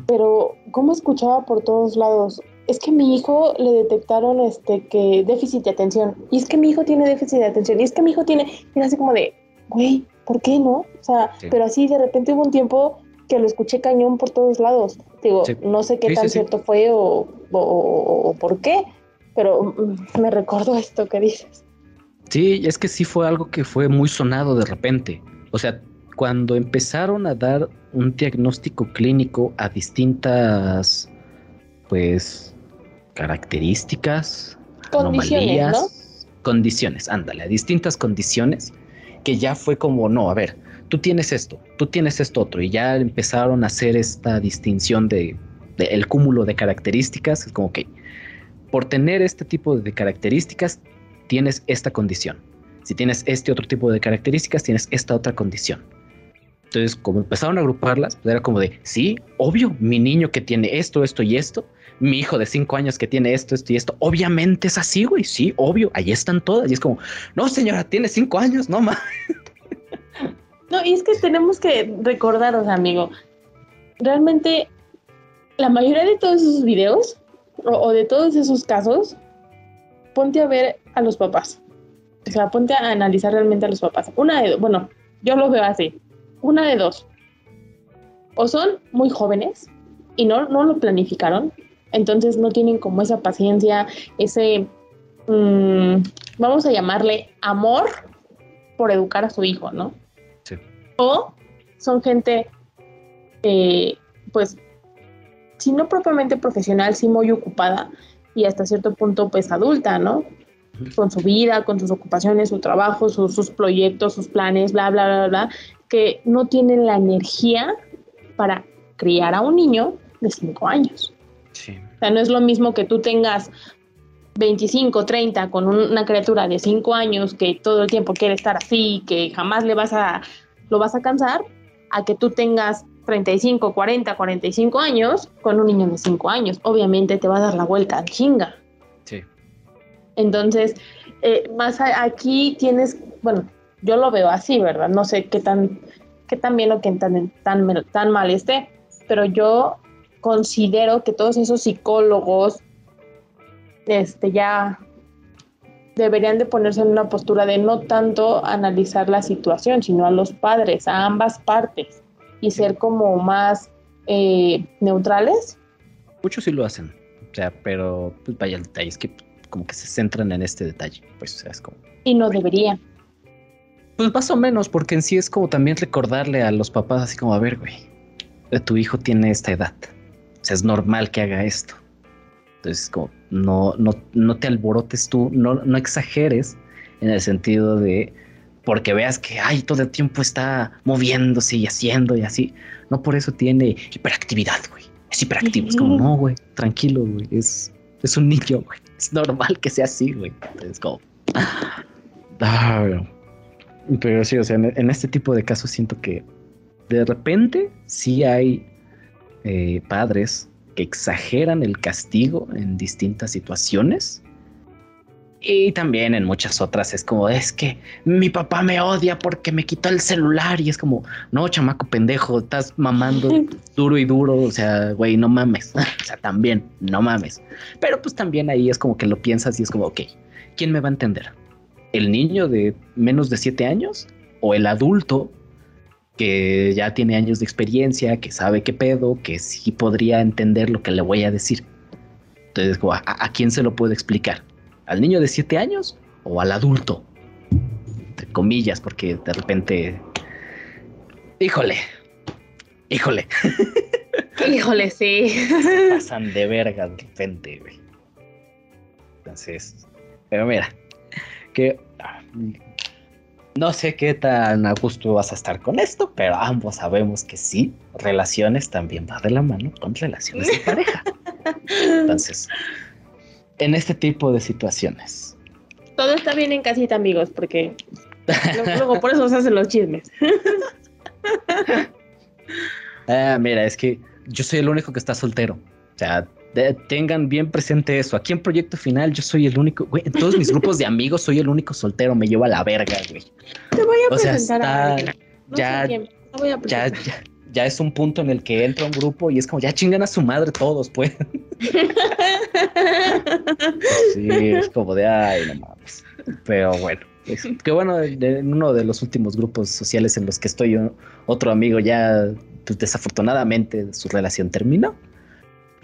pero como escuchaba por todos lados, es que mi hijo le detectaron este que déficit de atención y es que mi hijo tiene déficit de atención y es que mi hijo tiene, y así como de, güey, ¿por qué no? O sea, pero así de repente hubo un tiempo que lo escuché cañón por todos lados. Digo, no sé qué tan cierto fue o, o, por qué, pero mm, me recuerdo esto que dices. Sí, es que sí fue algo que fue muy sonado de repente. O sea, cuando empezaron a dar un diagnóstico clínico a distintas, pues, características, condiciones, ¿no? condiciones, ándale, a distintas condiciones, que ya fue como, no, a ver, tú tienes esto, tú tienes esto otro, y ya empezaron a hacer esta distinción de, el cúmulo de características, es como que por tener este tipo de características tienes esta condición. Si tienes este otro tipo de características, tienes esta otra condición. Entonces, como empezaron a agruparlas, pues era como de, sí, obvio, mi niño que tiene esto, esto y esto, mi hijo de cinco años que tiene esto, esto y esto, obviamente es así, güey, sí, obvio, ahí están todas. Y es como, no, señora, tiene cinco años, no más. [laughs] No, y es que tenemos que recordaros, amigo, realmente la mayoría de todos esos videos o, de todos esos casos, ponte a ver a los papás. O sea, ponte a analizar realmente a los papás. Una de, bueno, yo lo veo así. Una de dos. O son muy jóvenes y no, no lo planificaron, entonces no tienen como esa paciencia, ese, mm, vamos a llamarle amor por educar a su hijo, ¿no? O son gente, eh, pues, si no propiamente profesional, sí muy ocupada y hasta cierto punto, pues, adulta, ¿no? Con su vida, con sus ocupaciones, su trabajo, sus proyectos, sus planes, bla, bla, bla, bla, que no tienen la energía para criar a un niño de 5 años. Sí. O sea, no es lo mismo que tú tengas 25, 30 con una criatura de 5 años que todo el tiempo quiere estar así, que jamás le vas a lo vas a cansar a que tú tengas 35, 40, 45 años con un niño de 5 años. Obviamente te va a dar la vuelta chinga. Sí. Entonces, eh, más aquí tienes, bueno, yo lo veo así, ¿verdad? No sé qué tan, qué tan bien o qué tan, tan, tan mal esté, pero yo considero que todos esos psicólogos este, ya deberían de ponerse en una postura de no tanto analizar la situación, sino a los padres, a ambas partes, y ser como más eh, neutrales. Muchos sí lo hacen, o sea, pero pues vaya el detalle, es que como que se centran en este detalle, pues o sea, es como... Y no deberían. Pues más o menos, porque en sí es como también recordarle a los papás así como, a ver, güey, tu hijo tiene esta edad, o sea, es normal que haga esto. Entonces, como no, no, no te alborotes tú, no, no exageres en el sentido de porque veas que ay, todo el tiempo está moviéndose y haciendo y así. No por eso tiene hiperactividad, güey. Es hiperactivo. Es como, no, güey, tranquilo, güey. Es, es un niño, güey. Es normal que sea así, güey. Es como. Ah, pero sí, o sea, en, este tipo de casos siento que de repente sí hay eh, padres que exageran el castigo en distintas situaciones. Y también en muchas otras es como, es que mi papá me odia porque me quitó el celular y es como, no, chamaco pendejo, estás mamando [laughs] duro y duro, o sea, güey, no mames, [laughs] o sea, también, no mames. Pero pues también ahí es como que lo piensas y es como, ok, ¿quién me va a entender? ¿El niño de menos de siete años o el adulto que ya tiene años de experiencia, que sabe qué pedo, que sí podría entender lo que le voy a decir. Entonces, ¿a, quién se lo puedo explicar? ¿Al niño de siete años o al adulto? Comillas, porque de repente... Híjole, híjole. [laughs] Híjole, sí. pasan de verga de repente, güey. Entonces, pero mira, que no sé qué tan a gusto vas a estar con esto, pero ambos sabemos que sí, relaciones también va de la mano con relaciones de pareja. Entonces, en este tipo de situaciones. Todo está bien en casita, amigos, porque luego por eso se hacen los chismes. [laughs] Ah, mira, es que yo soy el único que está soltero. O sea, de- tengan bien presente eso. Aquí en Proyecto Final yo soy el único, güey, en todos mis grupos de amigos soy el único soltero, me lleva a la verga, güey. Te voy a O sea, presentar a está- alguien. No ya- sé quién, te voy a Ya, ya, ya es un punto en el que entra un grupo y es como, ya chingan a su madre todos, pues. [laughs] Sí, es como de, ay, no mames. Pero bueno, es- que bueno, en uno de los últimos grupos sociales en los que estoy, otro amigo ya, pues desafortunadamente su relación terminó.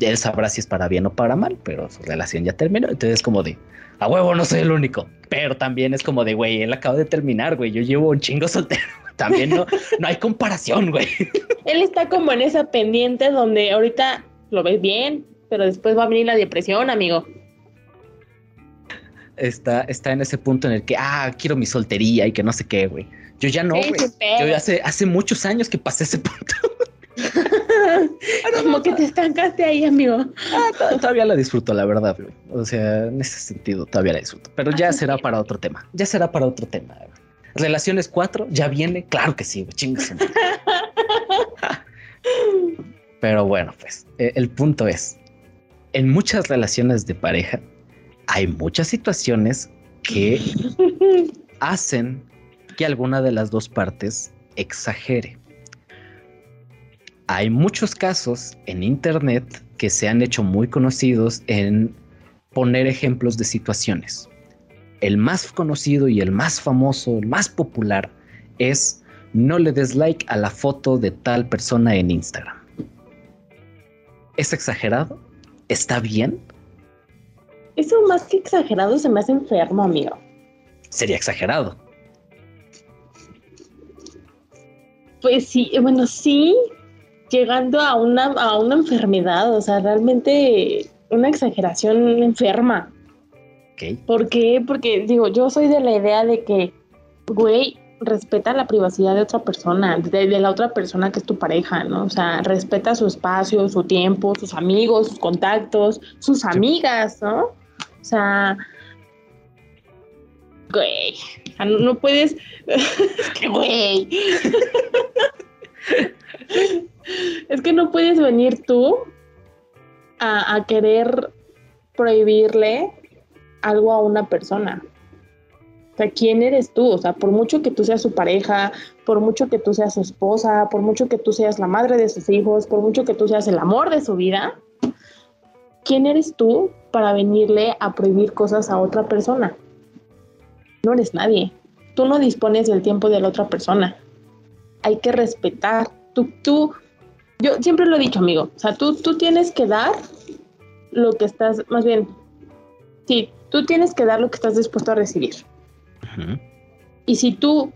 Él sabrá si es para bien o para mal, pero su relación ya terminó. Entonces es como de, a huevo, no soy el único. Pero también es como de, güey, él acaba de terminar, güey. Yo llevo un chingo soltero. [laughs] También no, no hay comparación, güey. Él está como en esa pendiente donde ahorita lo ves bien, pero después va a venir la depresión, amigo. Está, está en ese punto en el que, ah, quiero mi soltería y que no sé qué, güey. Yo ya no, güey. Yo hace, hace muchos años que pasé ese punto. [laughs] como que te estancaste ahí, amigo. Ah, to- todavía la disfruto, la verdad. O sea, en ese sentido todavía la disfruto. Pero ya Así será para otro tema. Ya será para otro tema. Relaciones 4, ya viene. Claro que sí, madre. [laughs] Pero bueno, pues eh, el punto es, en muchas relaciones de pareja hay muchas situaciones que [laughs] hacen que alguna de las dos partes exagere. Hay muchos casos en internet que se han hecho muy conocidos en poner ejemplos de situaciones. El más conocido y el más famoso, el más popular es no le des like a la foto de tal persona en Instagram. ¿Es exagerado? ¿Está bien? Eso más que exagerado se me hace enfermo, amigo. Sería exagerado. Pues sí, eh, bueno, sí, llegando a una, a una enfermedad, o sea, realmente una exageración enferma. ¿Por qué? Porque digo, yo soy de la idea de que, güey, respeta la privacidad de otra persona, de, de la otra persona que es tu pareja, ¿no? O sea, respeta su espacio, su tiempo, sus amigos, sus contactos, sus amigas, ¿no? O sea, güey, no, no puedes, [laughs] es que, güey, [laughs] es que no puedes venir tú a, querer prohibirle algo a una persona. O sea, ¿quién eres tú? O sea, por mucho que tú seas su pareja, por mucho que tú seas su esposa, por mucho que tú seas la madre de sus hijos, por mucho que tú seas el amor de su vida, ¿quién eres tú para venirle a prohibir cosas a otra persona? No eres nadie. Tú no dispones del tiempo de la otra persona. Hay que respetar. Tú, tú, yo siempre lo he dicho, amigo. O sea, tú, tú tienes que dar lo que estás, más bien, sí, tú tienes que dar lo que estás dispuesto a recibir. Y si tú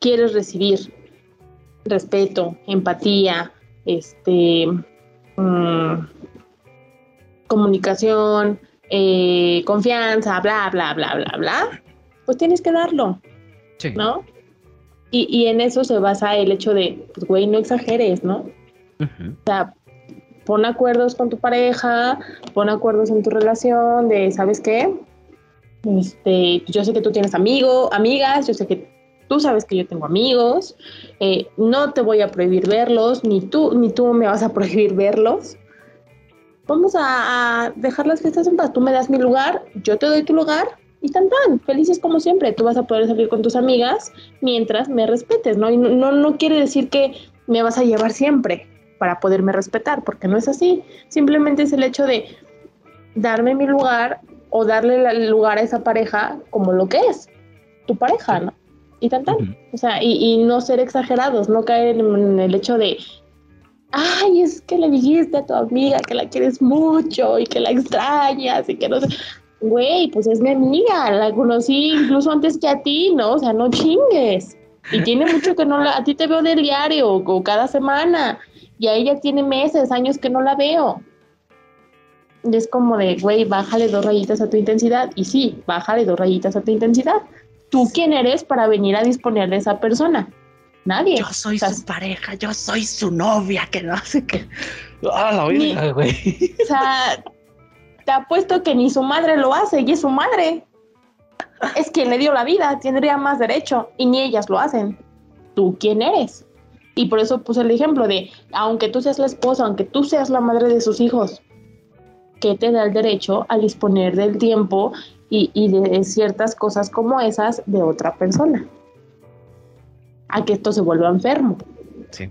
quieres recibir respeto, empatía, este, mm, comunicación, eh, confianza, bla, bla, bla, bla, bla, pues tienes que darlo, Sí. ¿no? Y, y en eso se basa el hecho de, pues, güey, no exageres, ¿no? Ujú. pon acuerdos con tu pareja, pon acuerdos en tu relación de, ¿sabes qué? Este, yo sé que tú tienes amigos, amigas, yo sé que tú sabes que yo tengo amigos, eh, no te voy a prohibir verlos, ni tú, ni tú me vas a prohibir verlos. Vamos a, a dejar las fiestas en paz. Tú me das mi lugar, yo te doy tu lugar y tan tan, felices como siempre. Tú vas a poder salir con tus amigas mientras me respetes, ¿no? Y no, no, no quiere decir que me vas a llevar siempre para poderme respetar, porque no es así. Simplemente es el hecho de darme mi lugar o darle el lugar a esa pareja como lo que es, tu pareja, ¿no? Y tan tan. O sea, y, y no ser exagerados, no caer en, en el hecho de, ay, es que le dijiste a tu amiga que la quieres mucho y que la extrañas y que no sé. Güey, pues es mi amiga, la conocí incluso antes que a ti, ¿no? O sea, no chingues. Y tiene mucho que no la, a ti te veo del diario o cada semana y a ella tiene meses, años que no la veo. Y es como de, güey, bájale dos rayitas a tu intensidad. Y sí, bájale dos rayitas a tu intensidad. ¿Tú quién eres para venir a disponer de esa persona? Nadie. Yo soy O sea, su pareja, yo soy su novia, que no sé qué. Ah, la güey. O sea, te apuesto que ni su madre lo hace y es su madre. Es quien le dio la vida, tendría más derecho y ni ellas lo hacen. ¿Tú quién eres? Y por eso puse el ejemplo de, aunque tú seas la esposa, aunque tú seas la madre de sus hijos, que te da el derecho a disponer del tiempo y, y de ciertas cosas como esas de otra persona? A que esto se vuelva enfermo. Sí.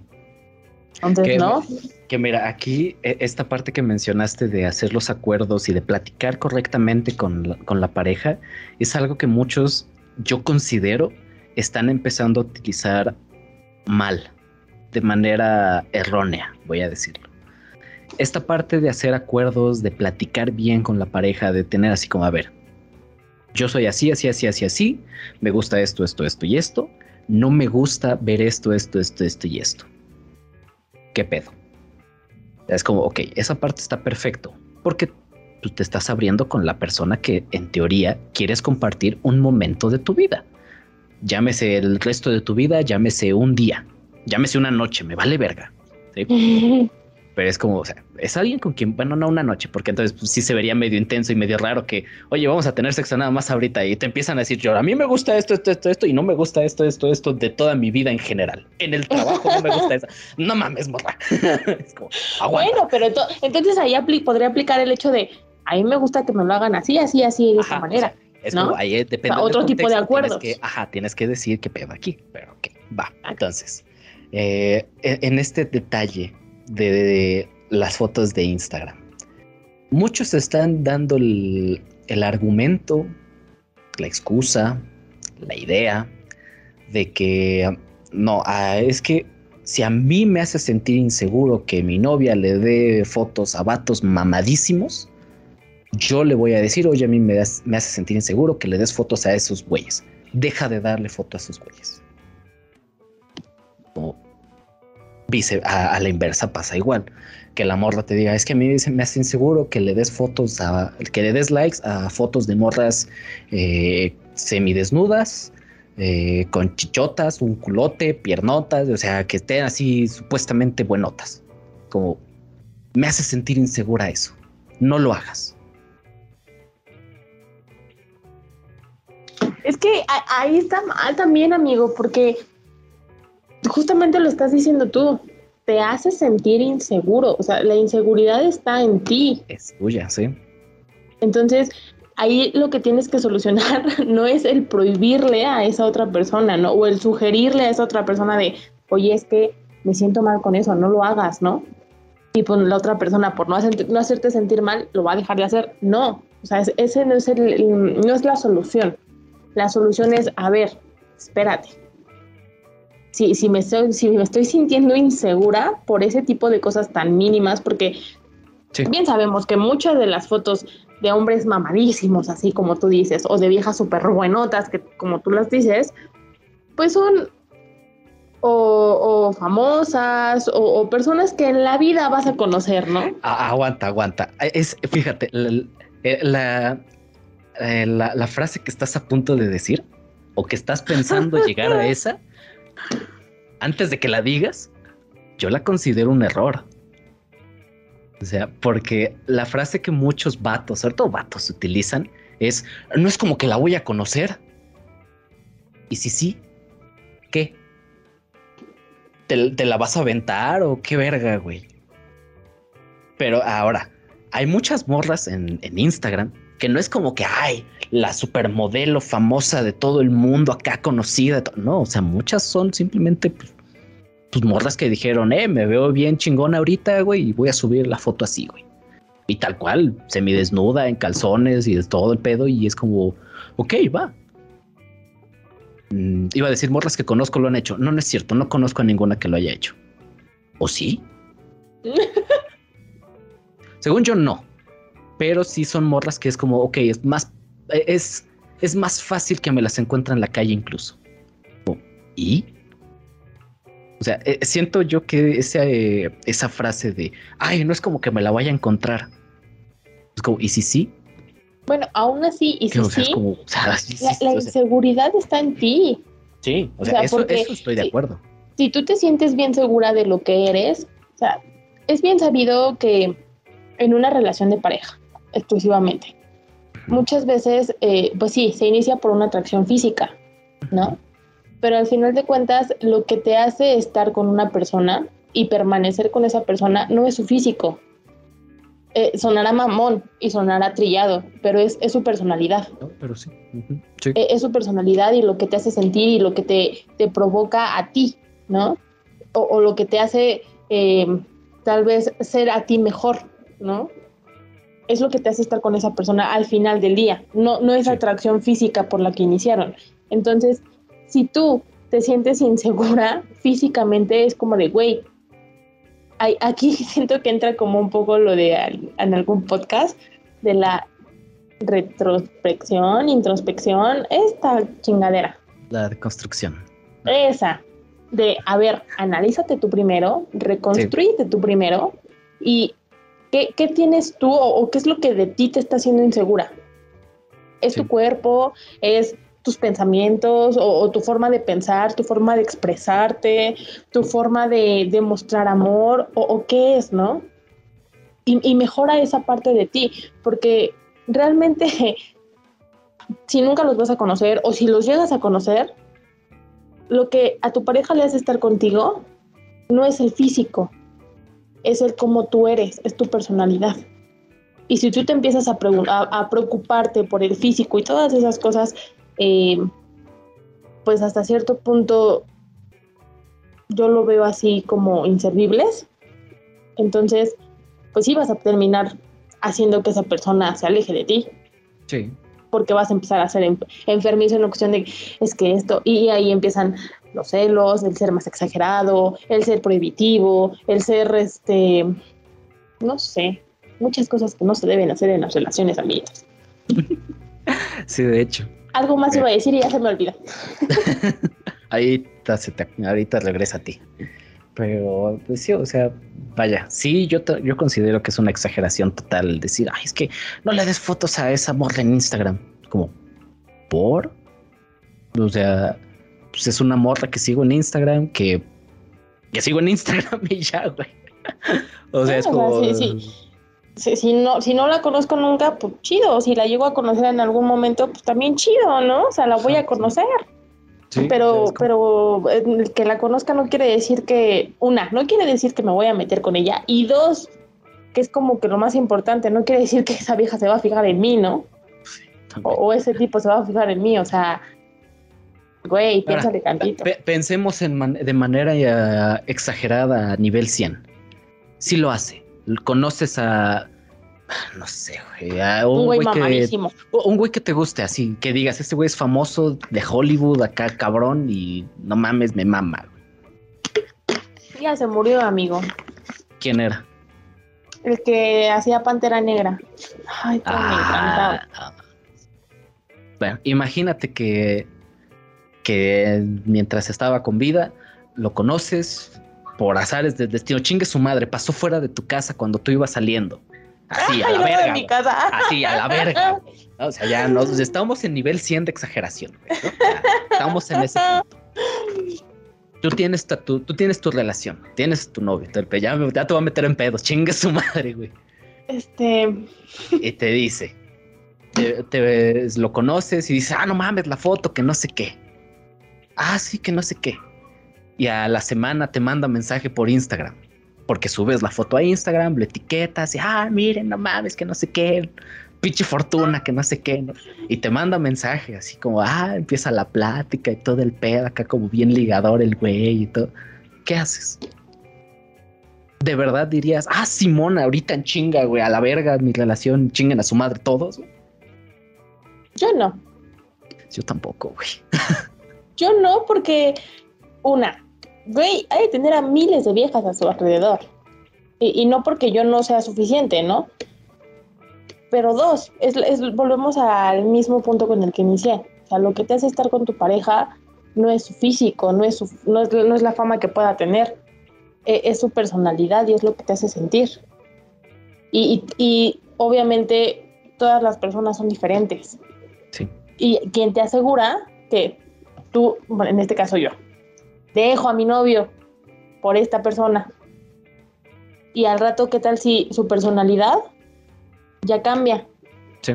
Entonces, ¿no? Que mira, aquí e- esta parte que mencionaste de hacer los acuerdos y de platicar correctamente con la, con la pareja es algo que muchos, yo considero, están empezando a utilizar mal, de manera errónea, voy a decirlo. Esta parte de hacer acuerdos, de platicar bien con la pareja, de tener así como, a ver, yo soy así, así, así, así, así, me gusta esto, esto, esto y esto, no me gusta ver esto, esto, esto, esto y esto. ¿Qué pedo? Es como, ok, esa parte está perfecto, porque tú te estás abriendo con la persona que en teoría quieres compartir un momento de tu vida. Llámese el resto de tu vida, llámese un día, llámese una noche, me vale verga. [laughs] Pero es como, o sea, es alguien con quien, bueno, no una noche, porque entonces pues, sí se vería medio intenso y medio raro que, oye, vamos a tener sexo nada más ahorita y te empiezan a decir, yo, a mí me gusta esto, esto, esto, esto, y no me gusta esto, esto, esto de toda mi vida en general. En el trabajo no me gusta eso. [laughs] No mames, morra. [laughs] es como. Bueno, pero ento- entonces ahí apli- podría aplicar el hecho de, a mí me gusta que me lo hagan así, así, así, de esa Ajá, manera. o sea, es ¿no? como ahí eh, depende O sea, otro del tipo de tienes acuerdos. que- ajá, tienes que decir qué pedo aquí, pero ok, va. Entonces, eh, en en este detalle de, las fotos de Instagram, muchos están dando el, el argumento, la excusa, la idea de que no, ah, es que si a mí me hace sentir inseguro que mi novia le dé fotos a vatos mamadísimos, yo le voy a decir, oye, a mí me, me hace sentir inseguro que le des fotos a esos güeyes. Deja de darle fotos a esos güeyes. A, la inversa pasa igual. Que la morra te diga, es que a mí se me hace inseguro que le des fotos a, que le des likes a fotos de morras eh, semidesnudas, eh, con chichotas, un culote, piernotas, o sea, que estén así supuestamente buenotas. Como me hace sentir insegura eso. No lo hagas. Es que ahí está mal también, amigo, porque justamente lo estás diciendo tú. Te hace sentir inseguro. O sea, la inseguridad está en ti. Es tuya, sí. Entonces, ahí lo que tienes que solucionar [laughs] no es el prohibirle a esa otra persona, ¿no? O el sugerirle a esa otra persona de, oye, es que me siento mal con eso, no lo hagas, ¿no? Y pues la otra persona, por no, hacer- no hacerte sentir mal, lo va a dejar de hacer. No, o sea, es- ese no es, el- no es la solución. La solución es, a ver, espérate. Si, si, me estoy, si me estoy sintiendo insegura por ese tipo de cosas tan mínimas, porque Sí. bien sabemos que muchas de las fotos de hombres mamadísimos, así como tú dices, o de viejas súper buenotas, que como tú las dices, pues son o, o famosas o, o personas que en la vida vas a conocer, ¿no? Aguanta, aguanta. Es, fíjate, la, la, eh, la- la frase que estás a punto de decir o que estás pensando llegar a [laughs] esa, antes de que la digas, yo la considero un error. O sea, porque la frase que muchos vatos, sobre todo vatos, utilizan es, no es como que la voy a conocer. Y si sí, ¿qué? ¿Te, la vas a aventar o qué verga, güey? Pero ahora, hay muchas morras en Instagram que no es como que hay la supermodelo famosa de todo el mundo acá conocida. No, o sea, muchas son simplemente pues, pues, morras que dijeron, eh, me veo bien chingona ahorita, güey, y voy a subir la foto así, güey. Y tal cual, semidesnuda, en calzones y de todo el pedo, y es como, ok, va. Mm, iba a decir morras que conozco lo han hecho. No, no es cierto, no conozco a ninguna que lo haya hecho. ¿O sí? [laughs] Según yo, no. Pero sí son morras que es como, ok, es más, es, es más fácil que me las encuentre en la calle incluso. ¿Y? O sea, eh, siento yo que esa, eh, esa frase de, ay, no es como que me la vaya a encontrar. Es como, ¿y si sí? Bueno, aún así, y si o sea, sí, es como, o sea, sí, sí, la, la o sea, inseguridad está en ti. sí, o sea, sea, eso, estoy de acuerdo. si tú te sientes bien segura de lo que eres, o sea, es bien sabido que en una relación de pareja, exclusivamente, muchas veces, eh, pues sí, se inicia por una atracción física, ¿no? pero al final de cuentas lo que te hace estar con una persona y permanecer con esa persona no es su físico. Eh, sonará mamón y sonará trillado, pero es, es su personalidad. No, pero sí. Eh, es su personalidad y lo que te hace sentir y lo que te, te provoca a ti, ¿no? O, o lo que te hace eh, tal vez ser a ti mejor, ¿no? Es lo que te hace estar con esa persona al final del día, no, no es Sí. atracción física por la que iniciaron. Entonces, si tú te sientes insegura [laughs] físicamente, es como de, güey, aquí [laughs] siento que entra como un poco lo de en algún podcast de la retrospección, introspección, esta chingadera, La construcción. esa, de, a ver, analízate tú primero, tú primero y ¿qué, qué tienes tú o, o qué es lo que de ti te está haciendo insegura? ¿Es Sí. tu cuerpo? ¿Es tus pensamientos o, o tu forma de pensar, tu forma de expresarte, tu forma de, de mostrar amor o, o qué es, ¿no? Y, y mejora esa parte de ti, porque realmente [laughs] si nunca los vas a conocer o si los llegas a conocer, lo que a tu pareja le hace estar contigo no es el físico, es el cómo tú eres, es tu personalidad. Y si tú te empiezas a, a- a preocuparte por el físico y todas esas cosas, eh, pues hasta cierto punto yo lo veo así como inservibles. Entonces, pues sí vas a terminar haciendo que esa persona se aleje de ti Sí. Porque vas a empezar a ser en- enfermizo en la cuestión de es que esto, y ahí empiezan los celos, el ser más exagerado, el ser prohibitivo, el ser este, no sé, muchas cosas que no se deben hacer en las relaciones amiguitas. [laughs] Sí, de hecho. Algo más iba a decir y ya se me olvida. [laughs] Ahorita, se te, ahorita regresa a ti. Pero, pues sí, o sea, vaya, sí, yo, yo considero que es una exageración total decir, ay, es que no le des fotos a esa morra en Instagram. Como, ¿por? O sea, pues es una morra que sigo en Instagram, que, que sigo en Instagram [laughs] y ya, güey. O sea, Ah, es o sea, como... sí, sí. Si, si no, si no la conozco nunca, pues chido. Si la llego a conocer en algún momento, pues también chido, ¿no? O sea, la voy a conocer. Sí, pero, como- pero eh, el que la conozca no quiere decir que, una, no quiere decir que me voy a meter con ella, y dos, que es como que lo más importante, no quiere decir que esa vieja se va a fijar en mí, ¿no? O, o ese tipo se va a fijar en mí, o sea, güey, piénsale tantito. Pe- pensemos en man- de manera eh, exagerada a nivel 100. Si lo hace, conoces a, no sé, güey, un Un güey güey que, mamadísimo. un güey que te guste, así, que digas, este güey es famoso de Hollywood, acá cabrón, y no mames, me mama. Ya se murió, amigo. ¿Quién era? El que hacía Pantera Negra. Ay, cómo me encantaba. Ah, bueno, imagínate que, que mientras estaba con vida, lo conoces por azares del destino. Chingue su madre, pasó fuera de tu casa cuando tú ibas saliendo. Así, a la verga. mi casa. Así, a la verga. O sea, ya nos, estamos en nivel 100 de exageración. güey, ¿no? Ya, estamos en ese punto. Tú tienes, tu, tú tienes tu relación, tienes tu novio, te- ya, ya te voy a meter en pedos, chingue su madre, güey. Este, Y te dice, te, te- lo conoces y dices, ah, no mames, la foto, que no sé qué. Ah, sí, que no sé qué. Y a la semana te manda mensaje por Instagram, porque subes la foto a Instagram, le etiquetas y, ah, miren, no mames, que no sé qué, pinche fortuna, que no sé qué, ¿no? Y te manda mensaje así como, ah, empieza la plática y todo el pedo, acá como bien ligador el güey y todo. ¿Qué haces? ¿De verdad dirías, ah, Simón, ahorita en chinga, güey, a la verga, mi relación, chinguen a su madre todos? güey"? yo no. Yo tampoco, güey. Yo no, porque una, güey, hay que tener a miles de viejas a su alrededor. Y, y no porque yo no sea suficiente, ¿no? Pero dos, es, es- volvemos al mismo punto con el que inicié. O sea, lo que te hace estar con tu pareja no es su físico, no es, su- no es, no es la fama que pueda tener, e- es su personalidad y es lo que te hace sentir. Y, y- y obviamente todas las personas son diferentes. Sí. Y quien te asegura que tú, bueno, en este caso yo, dejo a mi novio por esta persona. Y al rato, ¿qué tal si su personalidad ya cambia? Sí.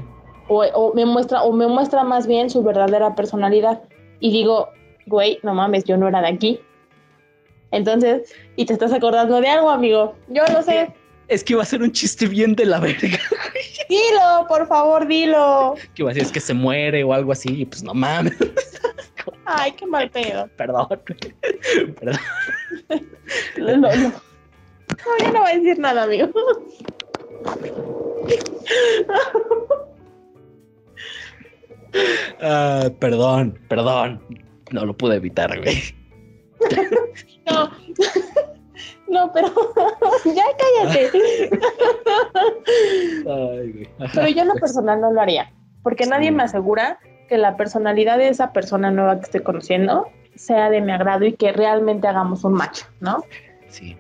O, o me muestra, o me muestra más bien su verdadera personalidad. Y digo, güey, no mames, yo no era de aquí. Entonces, y te estás acordando de algo, amigo. Yo lo sé. Es que iba a ser un chiste bien de la verga. Dilo, por favor, dilo. Que iba a decir es que se muere o algo así. Y pues no mames. Ay, qué mal pedo. Perdón. [laughs] Perdón. No, no, no. No, ya no voy a decir nada, amigo. Ah, perdón, perdón. No lo pude evitar, güey. No. No, pero ya cállate. Ay, güey. Ajá. Pero yo en lo personal no lo haría, porque nadie me asegura que la personalidad de esa persona nueva que estoy conociendo sea de mi agrado y que realmente hagamos un match, ¿no? Sí.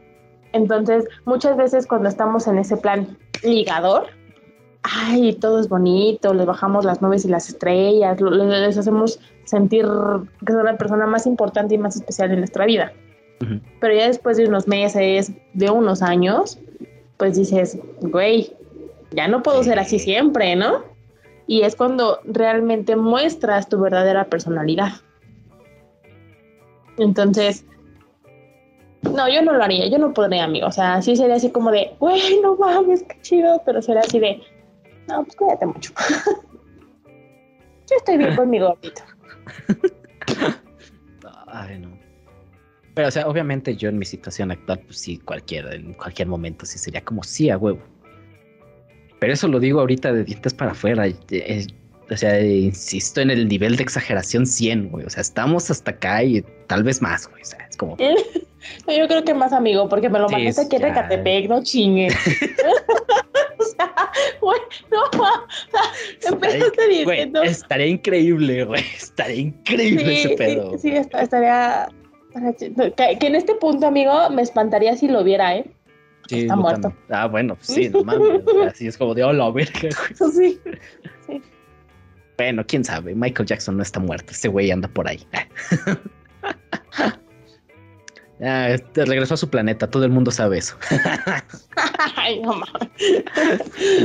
Entonces, muchas veces cuando estamos en ese plan ligador, ay, todo es bonito, les bajamos las nubes y las estrellas, les hacemos sentir que son la persona más importante y más especial en nuestra vida. Pero ya después de unos meses, de unos años, pues dices, güey, ya no puedo ser así siempre, ¿no? Y es cuando realmente muestras tu verdadera personalidad. Entonces, no, yo no lo haría, yo no podría, amigo. O sea, sí sería así como de, güey, no mames, qué chido, pero sería así de, no, pues cuídate mucho. [laughs] yo estoy bien con mi gordito. [laughs] Ay, no. Pero, o sea, obviamente yo en mi situación actual, pues sí, cualquiera, en cualquier momento sí sería como sí a huevo. Pero eso lo digo ahorita de dientes para afuera. eh, eh, o sea, eh, insisto en el nivel de exageración 100, güey. O sea, estamos hasta acá y tal vez más, güey. O sea, es como... No, [laughs] yo creo que más amigo, porque me lo Sí, mandaste aquí en ya. Recatepec, no chingue. [laughs] [laughs] o sea, güey, no, o sea, empezaste Güey, diciendo. estaría increíble, güey. Estaría increíble ese pedo. sí, estaría. que en este punto, amigo, me espantaría si lo viera, ¿eh? Sí, está muerto. Ah, bueno, pues sí, no mames. Así es como de hola, verga, [laughs] güey. Sí. Bueno, quién sabe. Michael Jackson no está muerto. Ese güey anda por ahí. [laughs] Ah, este, regresó a su planeta. Todo el mundo sabe eso. [laughs] Ay, no mames.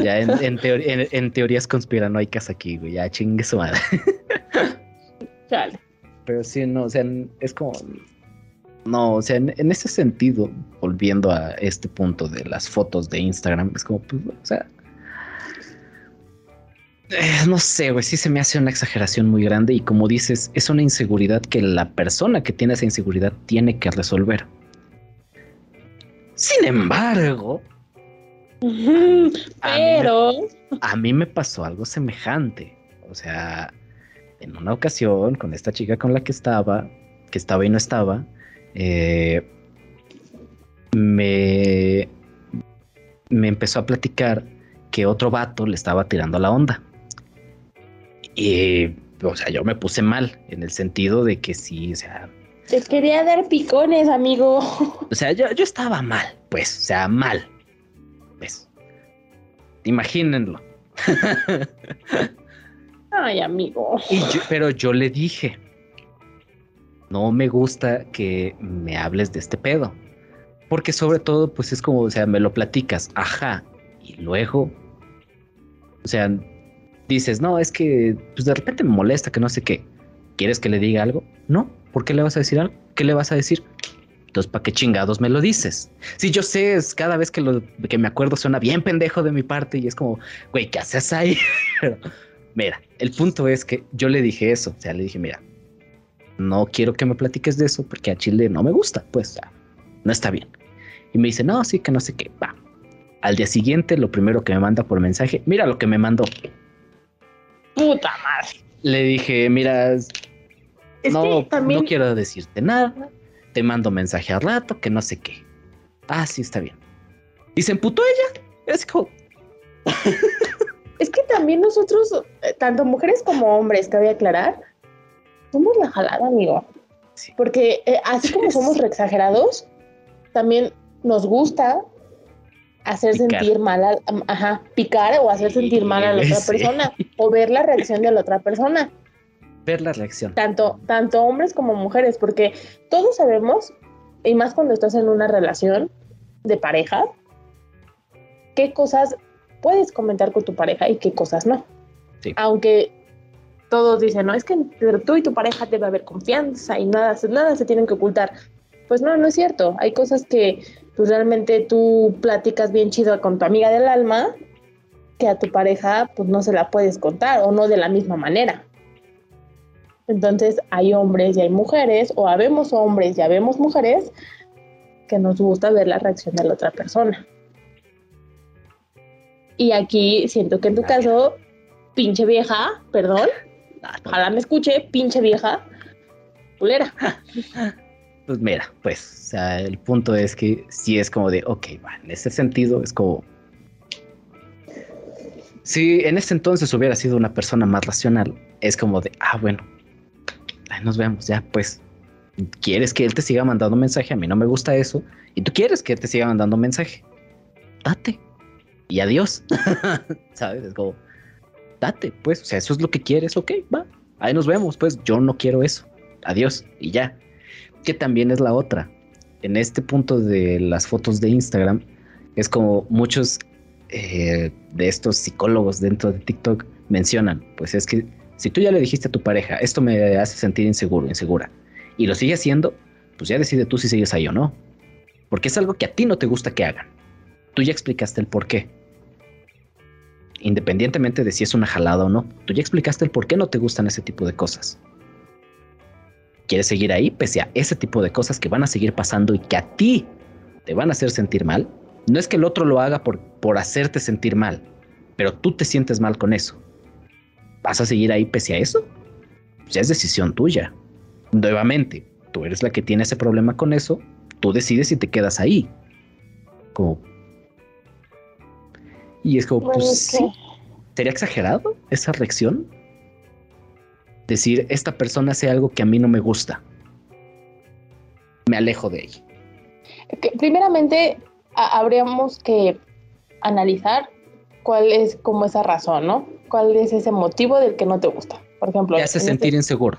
ya en, en en- en teorías conspiranoicas aquí, güey. Ya chingue su madre. Chale. Pero sí, no, o sea, es como. No, o sea, en, en ese sentido, volviendo a este punto de las fotos de Instagram, es como, pues, o sea. eh, no sé, güey, sí se me hace una exageración muy grande y como dices, es una inseguridad que la persona que tiene esa inseguridad tiene que resolver. Sin embargo, a mí me- Pero. a mí me pasó algo semejante. O sea, en una ocasión con esta chica con la que estaba, que estaba y no estaba, eh, me, me empezó a platicar que otro vato le estaba tirando la onda. Y, o sea, yo me puse mal en el sentido de que sí, o sea, Te quería dar picones, amigo. o sea, yo, yo estaba mal, pues, o sea, mal. Pues, imagínenlo. [laughs] Ay, amigo. Y yo- pero yo le dije, no me gusta que me hables de este pedo. Porque sobre todo, pues es como, o sea, me lo platicas, ajá, y luego, o sea, dices, no, es que, pues de repente me molesta que no sé qué. ¿Quieres que le diga algo? No, ¿por qué le vas a decir algo? ¿Qué le vas a decir? Entonces, ¿para qué chingados me lo dices? Si yo sé, es cada vez que, lo, que me acuerdo suena bien pendejo de mi parte y es como, güey, ¿qué haces ahí? [laughs] Mira, el punto es que yo le dije eso, o sea, le dije, mira, no quiero que me platiques de eso porque a Chile no me gusta, pues, no está bien. Y me dice, no, sí, que no sé qué, va. Al día siguiente, lo primero que me manda por mensaje, mira lo que me mandó. Puta madre. Le dije, mira, Es no, también. no quiero decirte nada, te mando mensaje al rato, que no sé qué. Ah, sí, está bien. Y se emputó ella. Es como, [laughs] Es que también nosotros, eh, tanto mujeres como hombres, cabe aclarar, somos la jalada, amigo. Sí. Porque eh, así como [laughs] somos re exagerados, también nos gusta hacer Picar. sentir mal a, ajá, picar o hacer sentir mal a la otra persona o ver la reacción de la otra persona, ver la reacción. tanto, tanto hombres como mujeres, porque todos sabemos, y más cuando estás en una relación de pareja, qué cosas puedes comentar con tu pareja y qué cosas no. Sí. Aunque todos dicen, no, es que entre tú y tu pareja debe haber confianza y nada, nada se tienen que ocultar. Pues no, no es cierto. Hay cosas que pues realmente tú platicas bien chido con tu amiga del alma que a tu pareja pues no se la puedes contar o no de la misma manera. Entonces hay hombres y hay mujeres, o habemos hombres y habemos mujeres que nos gusta ver la reacción de la otra persona. Y aquí siento que en tu caso, pinche vieja, perdón, ojalá me escuche, pinche vieja, culera. [laughs] Pues mira, pues, o sea, el punto es que si es como de, ok, va, en ese sentido es como... Si en ese entonces hubiera sido una persona más racional, es como de, ah, bueno, nos vemos, ya, pues, quieres que él te siga mandando mensaje, a mí no me gusta eso, y tú quieres que él te siga mandando mensaje, date, y adiós, [laughs] ¿sabes? Es como, date, pues, o sea, eso es lo que quieres, ok, va, ahí nos vemos, pues, yo no quiero eso, adiós, y ya que también es la otra. En este punto de las fotos de Instagram, es como muchos eh, de estos psicólogos dentro de TikTok mencionan, pues es que si tú ya le dijiste a tu pareja, esto me hace sentir inseguro, insegura, y lo sigue haciendo, pues ya decide tú si sigues ahí o no. Porque es algo que a ti no te gusta que hagan. Tú ya explicaste el por qué. Independientemente de si es una jalada o no, tú ya explicaste el por qué no te gustan ese tipo de cosas quieres seguir ahí pese a ese tipo de cosas que van a seguir pasando y que a ti te van a hacer sentir mal, no es que el otro lo haga por, por hacerte sentir mal, pero tú te sientes mal con eso. ¿Vas a seguir ahí pese a eso? Ya es decisión tuya. Nuevamente, tú eres la que tiene ese problema con eso, tú decides si te quedas ahí. Como... Y es como, pues sí. ¿Sería exagerado esa reacción? decir, esta persona hace algo que a mí no me gusta. Me alejo de ella. primeramente, habríamos que analizar cuál es como esa razón, ¿no? ¿Cuál es ese motivo del que no te gusta? Por ejemplo, te hace este sentir inseguro.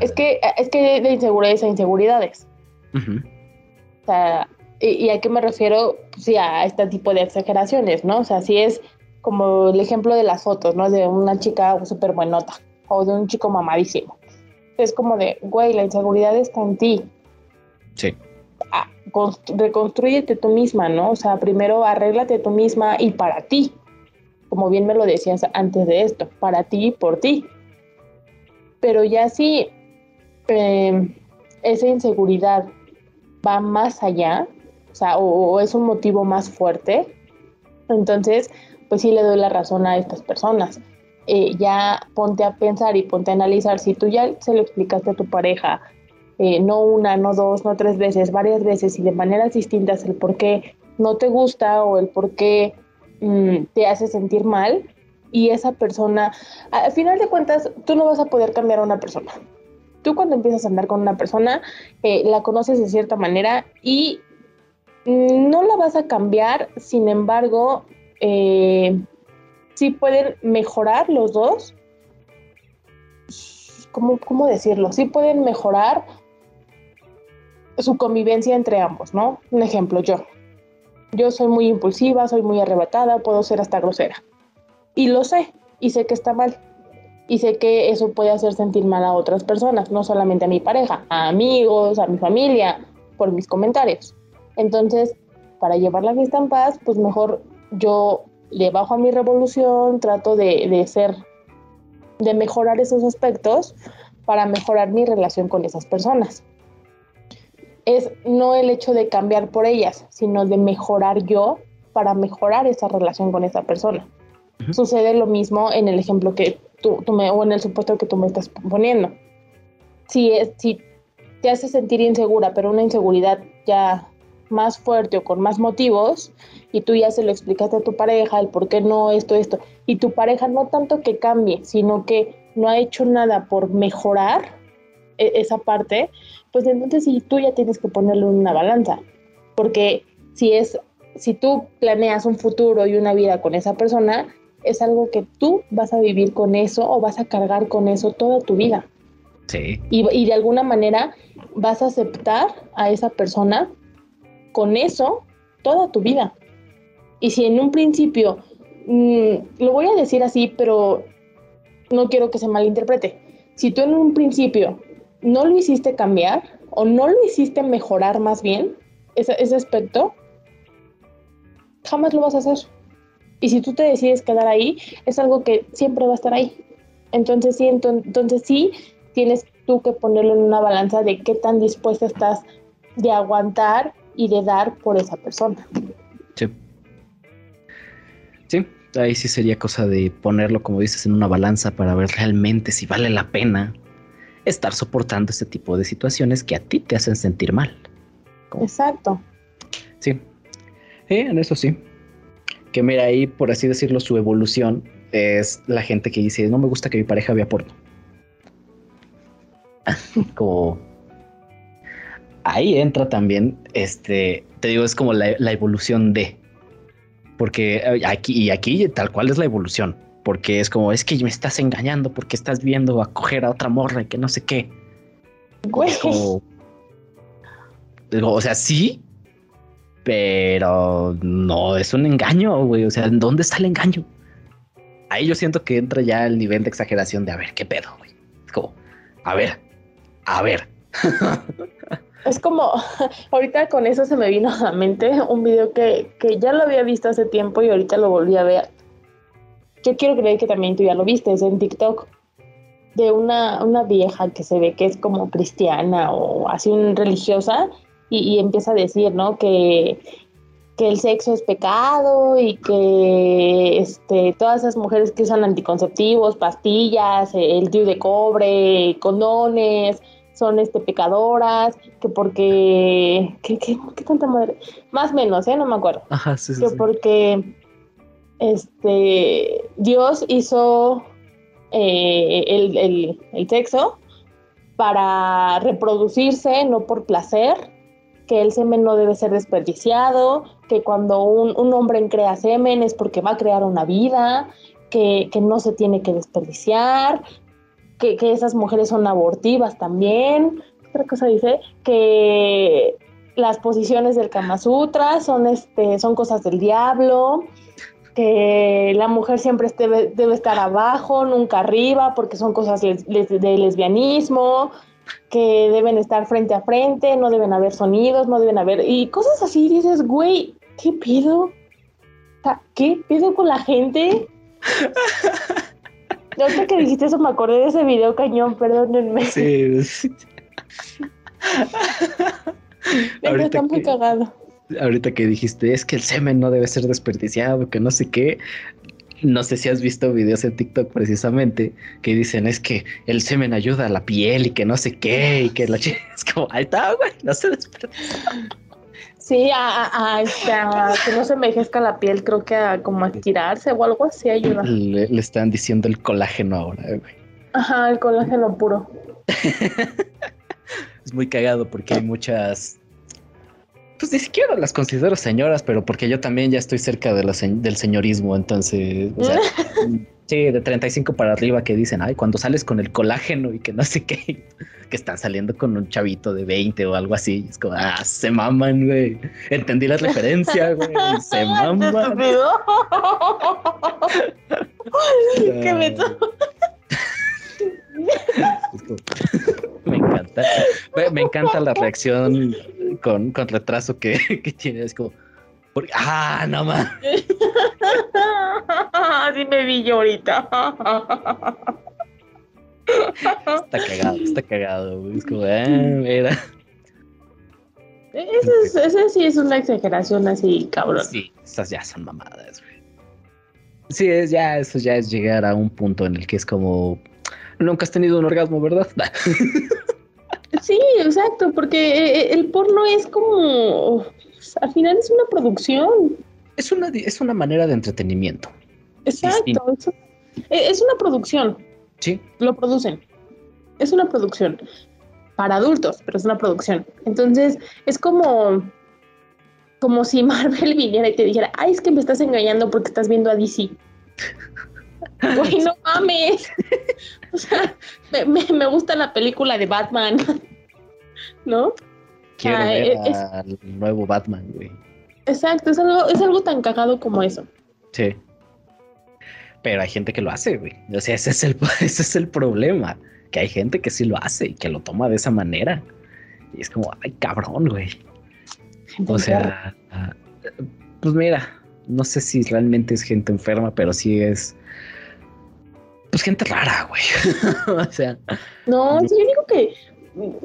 Es que es que de inseguridades a inseguridades. O sea, y, a qué me refiero? sí, a este tipo de exageraciones, ¿no? O sea, si es como el ejemplo de las fotos, ¿no? De una chica súper buenota o de un chico mamadísimo. Es como de, güey, la inseguridad está en ti. Sí. Ah, reconstruyete tú misma, ¿no? O sea, primero arréglate tú misma y para ti. Como bien me lo decías antes de esto, para ti y por ti. Pero ya si em, esa inseguridad va más allá, o sea, o es un motivo más fuerte, entonces, pues sí le doy la razón a estas personas. Eh, ya ponte a pensar y ponte a analizar si tú ya se lo explicaste a tu pareja, eh, no una, no dos, no tres veces, varias veces y de maneras distintas el por qué no te gusta o el por qué mm, te hace sentir mal y esa persona, al final de cuentas, tú no vas a poder cambiar a una persona. Tú cuando empiezas a andar con una persona, eh, la conoces de cierta manera y no la vas a cambiar, sin embargo, sí pueden mejorar los dos. ¿Cómo, ¿Cómo decirlo? Sí pueden mejorar su convivencia entre ambos, ¿no? Un ejemplo, yo. Yo soy muy impulsiva, soy muy arrebatada, puedo ser hasta grosera. Y lo sé, y sé que está mal. Y sé que eso puede hacer sentir mal a otras personas, no solamente a mi pareja, a amigos, a mi familia, por mis comentarios. Entonces, para llevar la fiesta en paz, pues mejor yo le bajo a mi revolución, trato de, ser, de mejorar esos aspectos para mejorar mi relación con esas personas. Es no el hecho de cambiar por ellas, sino de mejorar yo para mejorar esa relación con esa persona. Sucede lo mismo en el ejemplo que tú, tú, me, o en el supuesto que tú me estás poniendo. Si, es, si te hace sentir insegura, pero una inseguridad ya más fuerte o con más motivos y tú ya se lo explicaste a tu pareja, el por qué no, esto, esto, y tu pareja no tanto que cambie, sino que no ha hecho nada por mejorar e-, esa parte, pues entonces sí tú ya tienes que ponerlo en una balanza, porque si es, si tú planeas un futuro y una vida con esa persona, es algo que tú vas a vivir con eso o vas a cargar con eso toda tu vida. Sí. Y, y de alguna manera vas a aceptar a esa persona con eso toda tu vida. Y si en un principio, mm, lo voy a decir así, pero no quiero que se malinterprete. Si tú en un principio no lo hiciste cambiar o no lo hiciste mejorar más bien, ese, ese aspecto, jamás lo vas a hacer. Y si tú te decides quedar ahí, es algo que siempre va a estar ahí. Entonces sí, enton- entonces sí, tienes tú que ponerlo en una balanza de qué tan dispuesta estás de aguantar y de dar por esa persona. Sí. Sí, ahí sí sería cosa de ponerlo, como dices, en una balanza para ver realmente si vale la pena estar soportando este tipo de situaciones que a ti te hacen sentir mal. ¿Cómo? Exacto. Sí. Sí, en eso sí. Que mira, ahí, por así decirlo, su evolución es la gente que dice, no me gusta que mi pareja vea porno. [laughs] como... Ahí entra también, este, te digo, es como la, la evolución de... Porque eh, aquí, y aquí tal cual es la evolución. Porque es como, es que me estás engañando porque estás viendo a coger a otra morra y que no sé qué. Güey. Es como- Digo, o sea, sí, pero no es un engaño, güey. O sea, ¿en dónde está el engaño? Ahí yo siento que entra ya el nivel de exageración de a ver qué pedo, güey. Es como, a ver, a ver. [laughs] Es como, [laughs] ahorita con eso se me vino a la mente un video que, que ya lo había visto hace tiempo y ahorita lo volví a ver. Yo quiero creer que también tú ya lo viste, es en TikTok, de una, una vieja que se ve que es como cristiana o así religiosa y, y empieza a decir, ¿no? Que, que el sexo es pecado y que este, todas esas mujeres que usan anticonceptivos, pastillas, el DIU de cobre, condones, son este, pecadoras, que porque... ¿Qué, qué, qué tanta madre? Más o menos, ¿eh? No me acuerdo. Ajá, sí, sí. Que sí. porque este, Dios hizo eh, el, el- el sexo para reproducirse, no por placer, que el semen no debe ser desperdiciado, que cuando un, un hombre crea semen es porque va a crear una vida, que, que no se tiene que desperdiciar, que, esas mujeres son abortivas también. Otra cosa dice que las posiciones del Kama Sutra son, este, son cosas del diablo, que la mujer siempre este- debe, estar abajo, nunca arriba, porque son cosas de lesbianismo, que deben estar frente a frente, no deben haber sonidos, no deben haber... Y cosas así, dices, güey, ¿qué pido? ¿Qué pido con la gente? [laughs] Y Ahorita que dijiste eso me acordé de ese video cañón, perdónenme. Sí, sí. Ahorita está muy que- cagado. ahorita que dijiste es que el semen no debe ser desperdiciado, que no sé qué. No sé si has visto videos en TikTok precisamente que dicen es que el semen ayuda a la piel y que no sé qué y que la ch- [laughs] es como ahí está, güey, no se desperdicia. Sí, a, a- a, este, a que no se envejezca la piel, creo que a como a estirarse o algo así ayuda. Le, le están diciendo el colágeno ahora, güey. Ajá, el colágeno puro. [laughs] Es muy cagado porque hay muchas. Pues ni siquiera las considero señoras, pero porque yo también ya estoy cerca de la se- del señorismo, entonces, o sea, [laughs] sí, de 35 para arriba que dicen, ay, cuando sales con el colágeno y que no sé qué, [laughs] que están saliendo con un chavito de 20 o algo así, es como, ah, se maman, güey. Entendí la referencia, güey, [laughs] se maman. Estúpido. ¿Qué me como- [laughs] me encanta. Me, me encanta la reacción con, con retraso que, que tiene. Es como, porque- ah, no más. [laughs] Así me vi yo ahorita. Está cagado, está cagado. Es como, ah, mira. Ese, es- sí es una exageración así, cabrón. Sí, esas ya son mamadas, güey. Sí, es ya, eso ya es llegar a un punto en el que es como, nunca has tenido un orgasmo, ¿verdad? [laughs] Sí, exacto, porque eh, el porno es como, al final es una producción. Es una, es una manera de entretenimiento. Exacto. Es, eh, es una producción. Sí, Lo producen. Es una producción. Para adultos, pero es una producción. Entonces, es como, como si [laughs] Marvel viniera y te dijera, ay, es que me estás engañando porque estás viendo a DC. [laughs] Güey, no mames. [laughs] O sea, me, me- me gusta la película de Batman. ¿No? Quiero Ah, ver es- al nuevo Batman, güey. Exacto, es algo, es algo tan cagado como eso. Sí. Pero hay gente que lo hace, güey. O sea, ese es el, [laughs] ese es el problema. Que hay gente que sí lo hace y que lo toma de esa manera. Y es como, ay, cabrón, güey. O sea, pues mira, no sé si realmente es gente enferma, pero sí es. Pues gente rara, güey. [laughs] o sea. No, sí, yo digo que,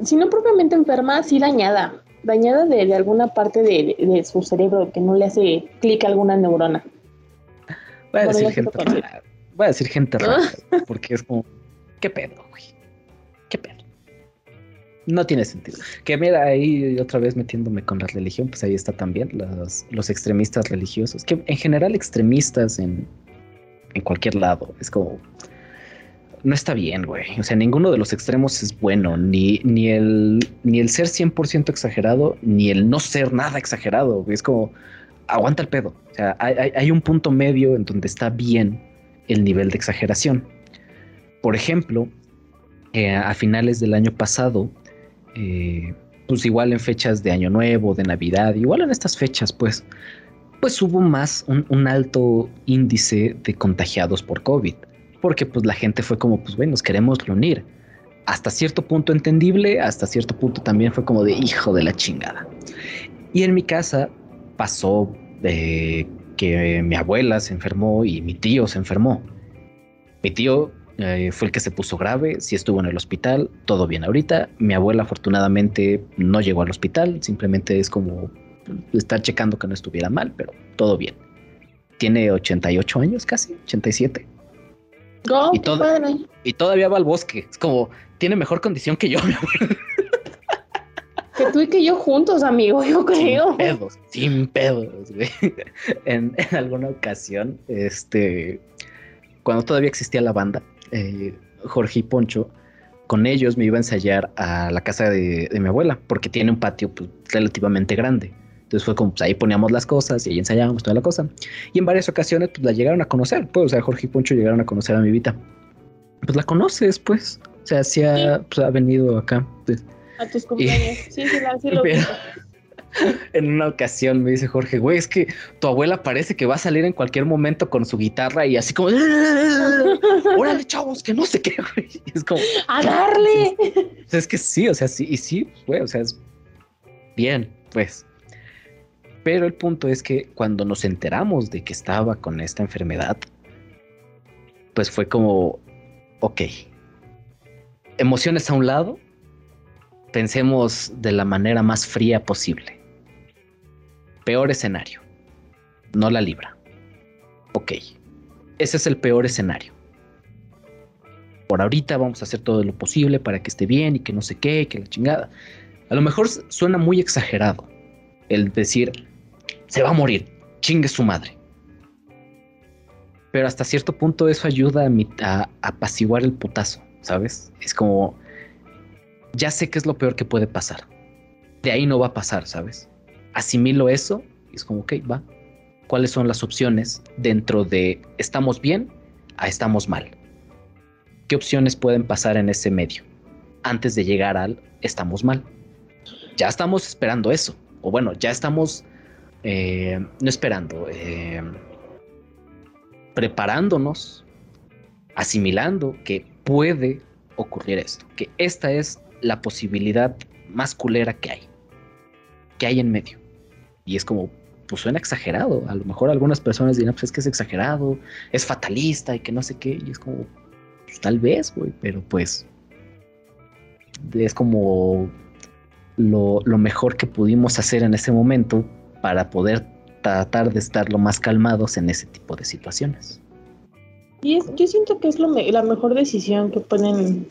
si no propiamente enferma, sí dañada. Dañada de, alguna parte de, su cerebro que no le hace clic a alguna neurona. Voy a decir gente rara. Voy a decir gente rara, [laughs] porque es como, ¿qué pedo, güey? ¿Qué pedo? No tiene sentido. Que mira, ahí otra vez metiéndome con la religión, pues ahí está también los, los extremistas religiosos, que en general extremistas en, en cualquier lado, es como, no está bien, güey. O sea, ninguno de los extremos es bueno, ni, ni, el, ni el ser 100% exagerado, ni el no ser nada exagerado. Es como, aguanta el pedo. O sea, hay, un punto medio en donde está bien el nivel de exageración. Por ejemplo, eh, a finales del año pasado, eh, pues igual en fechas de Año Nuevo, de Navidad, igual en estas fechas, pues, pues hubo más un, un alto índice de contagiados por COVID porque pues la gente fue como, pues bueno, nos queremos reunir. Hasta cierto punto entendible, hasta cierto punto también fue como de hijo de la chingada. Y en mi casa pasó de que mi abuela se enfermó y mi tío se enfermó. Mi tío eh, fue el que se puso grave, sí estuvo en el hospital, todo bien ahorita. Mi abuela afortunadamente no llegó al hospital, simplemente es como estar checando que no estuviera mal, pero todo bien. Tiene 88 años casi, 87 y, y todavía va al bosque. Es como, tiene mejor condición que yo, [laughs] mi Que tú y que yo juntos, amigo, yo creo. Sin pedos, sin pedos, güey. [laughs] En, alguna ocasión, este, cuando todavía existía la banda, eh, Jorge y Poncho, con ellos me iba a ensayar a la casa de, mi abuela, porque tiene un patio pues, relativamente grande. Entonces fue como, pues ahí poníamos las cosas y ahí ensayábamos toda la cosa. Y en varias ocasiones, pues la llegaron a conocer, pues, o sea, Jorge y Poncho llegaron a conocer a mi Vita. Pues la conoces, pues. O sea, sí ha, pues, ha venido acá. Pues. A tus cumpleaños. [laughs] sí, sí, sí lo En una ocasión me dice Jorge, güey, es que tu abuela parece que va a salir en cualquier momento con su guitarra y así como, órale, chavos, que no sé qué, güey. es como, [laughs] a darle. [laughs] es que sí, o sea, sí, y sí, güey, o sea, es bien, pues. Pero el punto es que cuando nos enteramos de que estaba con esta enfermedad, pues fue como, ok, emociones a un lado, pensemos de la manera más fría posible. Peor escenario, no la libra. Ok, ese es el peor escenario. Por ahorita vamos a hacer todo lo posible para que esté bien y que no sé qué, que la chingada. A lo mejor suena muy exagerado el decir, se va a morir, chingue su madre. Pero hasta cierto punto eso ayuda a, a apaciguar el putazo, ¿sabes? Es como, ya sé que es lo peor que puede pasar. De ahí no va a pasar, ¿sabes? Asimilo eso y es como, ok, va. ¿Cuáles son las opciones dentro de estamos bien a estamos mal? ¿Qué opciones pueden pasar en ese medio antes de llegar al estamos mal? Ya estamos esperando eso. O bueno, ya estamos eh, no esperando, eh, preparándonos, asimilando que puede ocurrir esto, que esta es la posibilidad más culera que hay, que hay en medio. Y es como, pues suena exagerado. A lo mejor algunas personas dirán, pues es que es exagerado, es fatalista y que no sé qué. Y es como, pues tal vez, güey, pero pues es como lo, lo, mejor que pudimos hacer en ese momento para poder tratar de estar lo más calmados en ese tipo de situaciones. Y yo siento que es lo la mejor decisión que pueden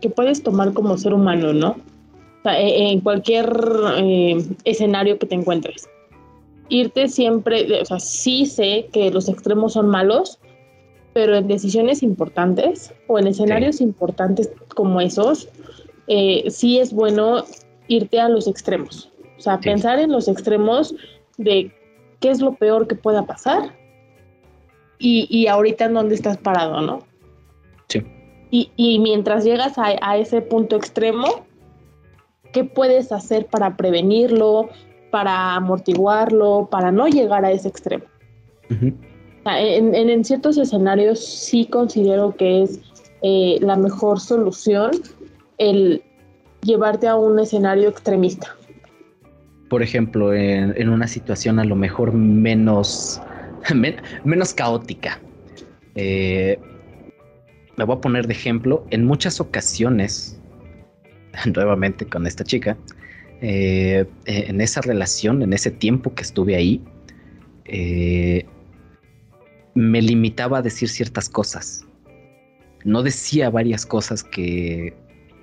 que puedes tomar como ser humano, ¿no? O sea, e, en cualquier eh, escenario que te encuentres. Irte siempre, o sea, sí sé que los extremos son malos, pero en decisiones importantes o en escenarios importantes como esos, eh, sí es bueno irte a los extremos. O sea, pensar en los extremos de qué es lo peor que pueda pasar y, ahorita en dónde estás parado, ¿no? Sí. Y, mientras llegas a, ese punto extremo, ¿qué puedes hacer para prevenirlo, para amortiguarlo, para no llegar a ese extremo? sea, en, en- en ciertos escenarios sí considero que es eh, la mejor solución el llevarte a un escenario extremista. Por ejemplo, en, una situación a lo mejor menos, [laughs] men- menos caótica. Eh, me voy a poner de ejemplo, en muchas ocasiones, [laughs] nuevamente con esta chica, eh, en esa relación, en ese tiempo que estuve ahí, eh, me limitaba a decir ciertas cosas. No decía varias cosas que,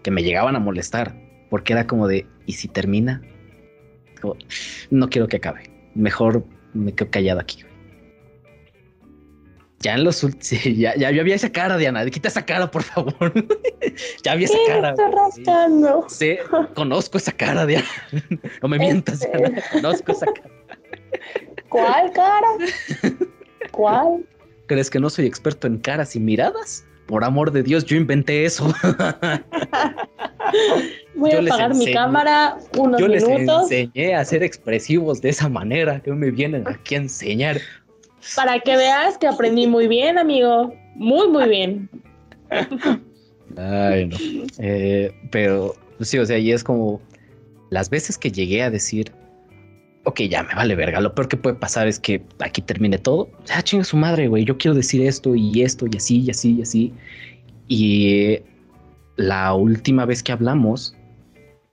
que me llegaban a molestar, porque era como de, ¿y si termina? No quiero que acabe. Mejor me quedo callado aquí. güey". Ya en los últimos, [laughs] ya, ya, ya había esa cara, Diana. Quita esa cara, por favor. [laughs] ya había esa ¿Qué cara. güey. rascando? Sí, conozco esa cara, Diana. [laughs] No me mientas, Este. Diana. Conozco esa cara. ¿Cuál cara? ¿Cuál? ¿Crees que no soy experto en caras y miradas? Por amor de Dios, yo inventé eso. [laughs] Voy Yo a apagar mi cámara unos Yo les minutos enseñé a ser expresivos de esa manera. Que me vienen aquí a enseñar. para que veas que aprendí muy bien, amigo. Muy, muy bien. Ay, no. Eh, pero sí, o sea, y es como las veces que llegué a decir, ok, ya me vale verga. Lo peor que puede pasar es que aquí termine todo. Ya chinga su madre, güey. Yo quiero decir esto y esto y así y así y así. Y eh, la última vez que hablamos,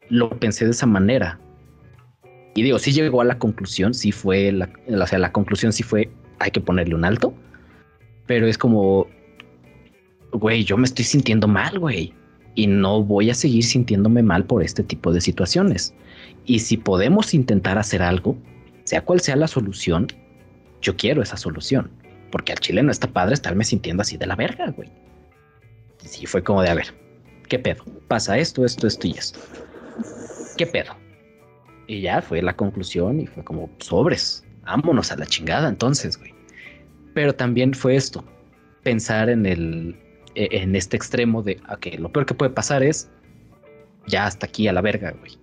lo pensé de esa manera. Y digo, sí llegó a la conclusión, sí fue la, o sea, la conclusión sí fue, hay que ponerle un alto. Pero es como, güey, yo me estoy sintiendo mal, güey. Y no voy a seguir sintiéndome mal por este tipo de situaciones. Y si podemos intentar hacer algo, sea cual sea la solución, yo quiero esa solución. Porque al chile no está padre estarme sintiendo así de la verga, güey. Y sí, fue como de, a ver, ¿qué pedo? Pasa esto, esto, esto y esto. ¿Qué pedo? Y ya fue la conclusión y fue como, sobres, vámonos a la chingada entonces, güey. Pero también fue esto, pensar en el, e- en este extremo de, ok, lo peor que puede pasar es ya hasta aquí a la verga, güey.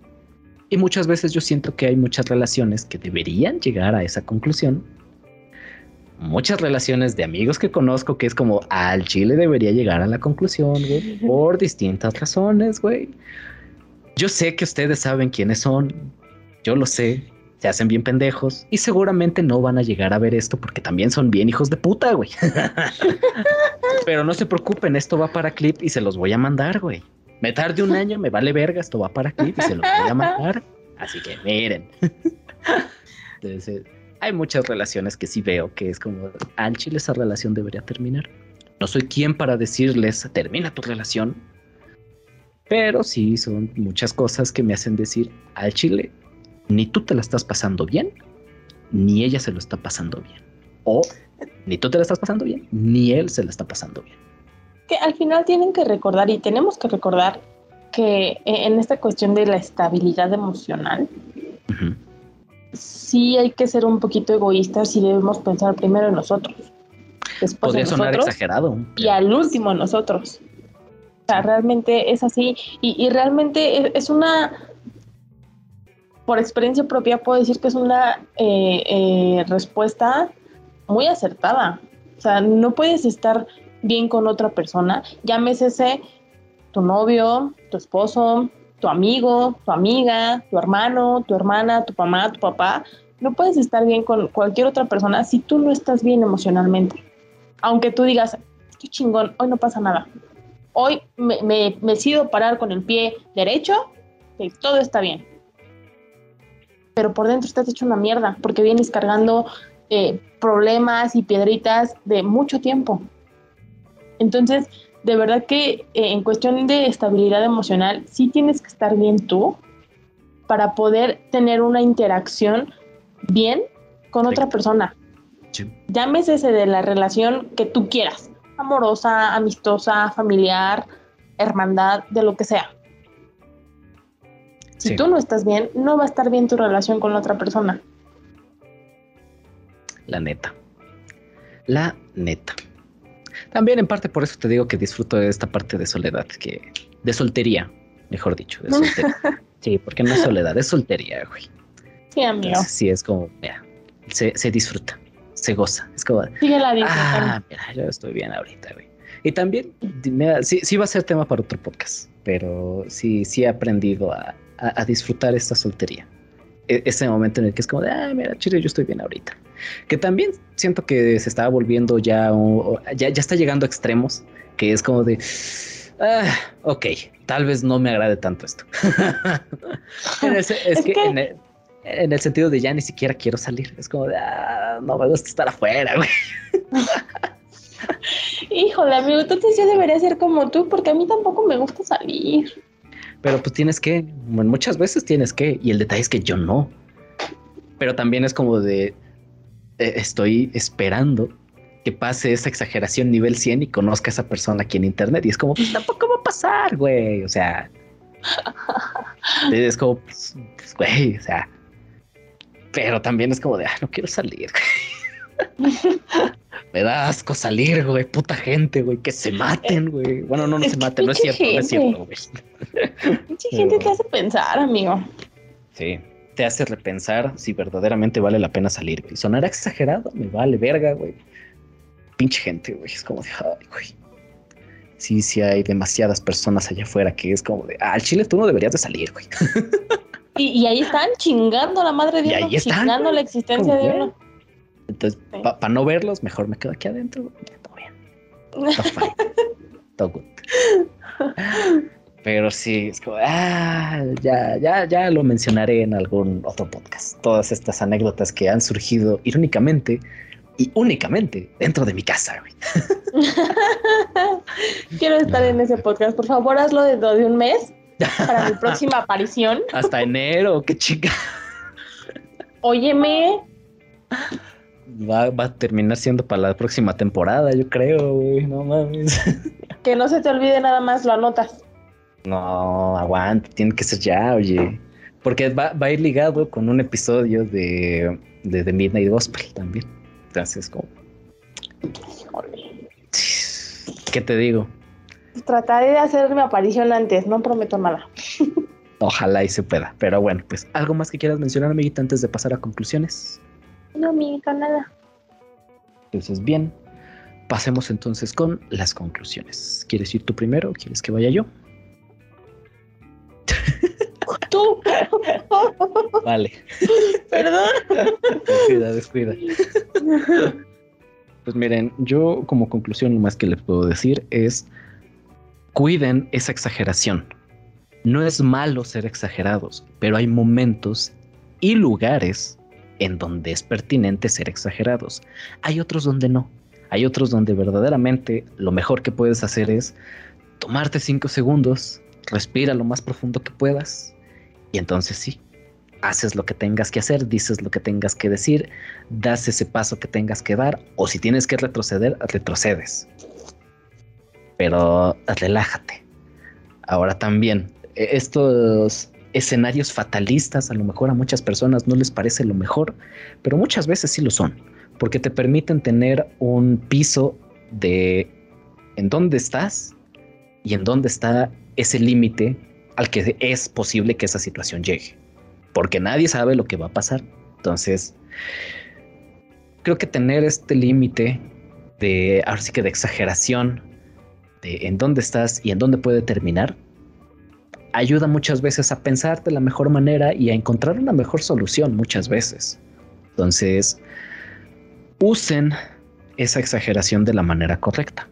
Y muchas veces yo siento que hay muchas relaciones que deberían llegar a esa conclusión. Muchas relaciones de amigos que conozco que es como al chile debería llegar a la conclusión, güey, [laughs] por distintas razones, güey. Yo sé que ustedes saben quiénes son, yo lo sé, se hacen bien pendejos y seguramente no van a llegar a ver esto porque también son bien hijos de puta, güey. [laughs] Pero no se preocupen, esto va para clip y se los voy a mandar, güey. Me tarde un año, me vale verga, esto va para clip y se los voy a mandar. Así que miren. Hay muchas relaciones que sí veo que es como, al chile esa relación debería terminar. No soy quien para decirles, termina tu relación. Pero sí son muchas cosas que me hacen decir, al chile, ni tú te la estás pasando bien, ni ella se lo está pasando bien. O ni tú te la estás pasando bien, ni él se la está pasando bien. Que al final tienen que recordar y tenemos que recordar que e- en esta cuestión de la estabilidad emocional, Ujú. sí hay que ser un poquito egoístas y debemos pensar primero en nosotros. Después Podría en sonar nosotros exagerado. y al último en nosotros. O sea, realmente es así. Y, y realmente es, es una, por experiencia propia puedo decir que es una eh, eh, respuesta muy acertada. O sea, no puedes estar bien con otra persona, llámese tu novio, tu esposo, tu amigo, tu amiga, tu hermano, tu hermana, tu mamá, tu papá. No puedes estar bien con cualquier otra persona si tú no estás bien emocionalmente. Aunque tú digas, estoy chingón, hoy no pasa nada. Hoy me, me, me decido parar con el pie derecho y todo está bien. Pero por dentro estás hecho una mierda porque vienes cargando eh, problemas y piedritas de mucho tiempo. Entonces, de verdad que eh, en cuestión de estabilidad emocional, sí tienes que estar bien tú para poder tener una interacción bien con otra persona. Sí. Llámese ese de la relación que tú quieras, amorosa, amistosa, familiar, hermandad, de lo que sea. Si Sí. tú no estás bien, no va a estar bien tu relación con la otra persona. La neta. La neta. También en parte por eso te digo que disfruto de esta parte de soledad, que de soltería, mejor dicho, de soltería. [laughs] Sí, porque no es soledad, es soltería, güey. Sí, amigo. Entonces, sí, es como, mira, se, se disfruta. se goza. Es como, Sigue la ah, mira, yo estoy bien ahorita, güey. Y también, mira, sí, sí va a ser tema para otro podcast, pero sí, sí he aprendido a, a- a disfrutar esta soltería. E- Ese momento en el que es como de, ah, mira, chile, yo estoy bien ahorita. Que también siento que se está volviendo ya, ya, ya está llegando a extremos, que es como de, ah, ok, tal vez no me agrade tanto esto. [laughs] En el es, Es que, que- En, el, en el sentido de ya ni siquiera quiero salir, es como de, ah, no me gusta estar afuera, güey. [laughs] Híjole, amigo, entonces yo debería ser como tú, porque a mí tampoco me gusta salir. Pero pues tienes que, muchas veces tienes que, y el detalle es que yo no. Pero también es como de, eh, estoy esperando que pase esa exageración nivel 100 y conozca a esa persona aquí en internet. Y es como, pues tampoco va a pasar, güey. O sea, es como, pues, güey, o sea. Pero también es como de, ah, no quiero salir. Güey". [laughs] Me da asco salir, güey. Puta gente, güey. Que se maten, güey. Bueno, no, no Es se maten, no es cierto, no es cierto, güey. Mucha gente te hace pensar, amigo. Sí, te hace repensar si verdaderamente vale la pena salir, güey. Sonará exagerado, me vale verga, güey. Pinche gente, güey. Es como de, ay, güey. Sí, sí hay demasiadas personas allá afuera que es como de, ah, al chile tú no deberías de salir, güey. [laughs] Y, y ahí están chingando a la madre de Y uno, ahí están, chingando güey. la existencia de uno. Entonces, Sí. para no verlos, mejor me quedo aquí adentro. Ya, Todo bien. Todo [laughs] fine. Todo good. Pero sí, es como, ah, ya, ya, ya lo mencionaré en algún otro podcast. Todas estas anécdotas que han surgido irónicamente y únicamente dentro de mi casa. [laughs] Quiero estar en ese podcast. Por favor, hazlo dentro de un mes para mi próxima [laughs] aparición. Hasta enero, qué chica. Óyeme, Va, va a terminar siendo para la próxima temporada, yo creo, güey. No mames. [laughs] que no se te olvide nada más, lo anotas. No, aguanta, tiene que ser ya, oye. Porque va, va a ir ligado con un episodio de, de The Midnight Gospel también. Entonces, como. ¿qué te digo? Trataré de hacer mi aparición antes, no prometo nada. [laughs] Ojalá y se pueda. Pero bueno, pues, ¿algo más que quieras mencionar, amiguita, antes de pasar a conclusiones? No, amiguita, nada. Entonces, bien, pasemos entonces con las conclusiones. ¿Quieres ir tú primero o quieres que vaya yo? [laughs] Tú, [laughs] Vale, perdón. descuida, descuida. Pues miren, yo como conclusión lo más que les puedo decir es cuiden esa exageración. No es malo ser exagerados, pero hay momentos y lugares en donde es pertinente ser exagerados. Hay otros donde no. Hay otros donde verdaderamente lo mejor que puedes hacer es tomarte cinco segundos, respira lo más profundo que puedas y entonces sí, haces lo que tengas que hacer, dices lo que tengas que decir, das ese paso que tengas que dar, o si tienes que retroceder, retrocedes. Pero relájate. Ahora también, e- estos escenarios fatalistas a lo mejor a muchas personas no les parece lo mejor, pero muchas veces sí lo son, porque te permiten tener un piso de en dónde estás y en dónde está ese límite al que es posible que esa situación llegue porque nadie sabe lo que va a pasar. Entonces, creo que tener este límite de, ahora sí que de exageración, de en dónde estás y en dónde puede terminar, ayuda muchas veces a pensar de la mejor manera y a encontrar una mejor solución muchas veces. Entonces, usen esa exageración de la manera correcta.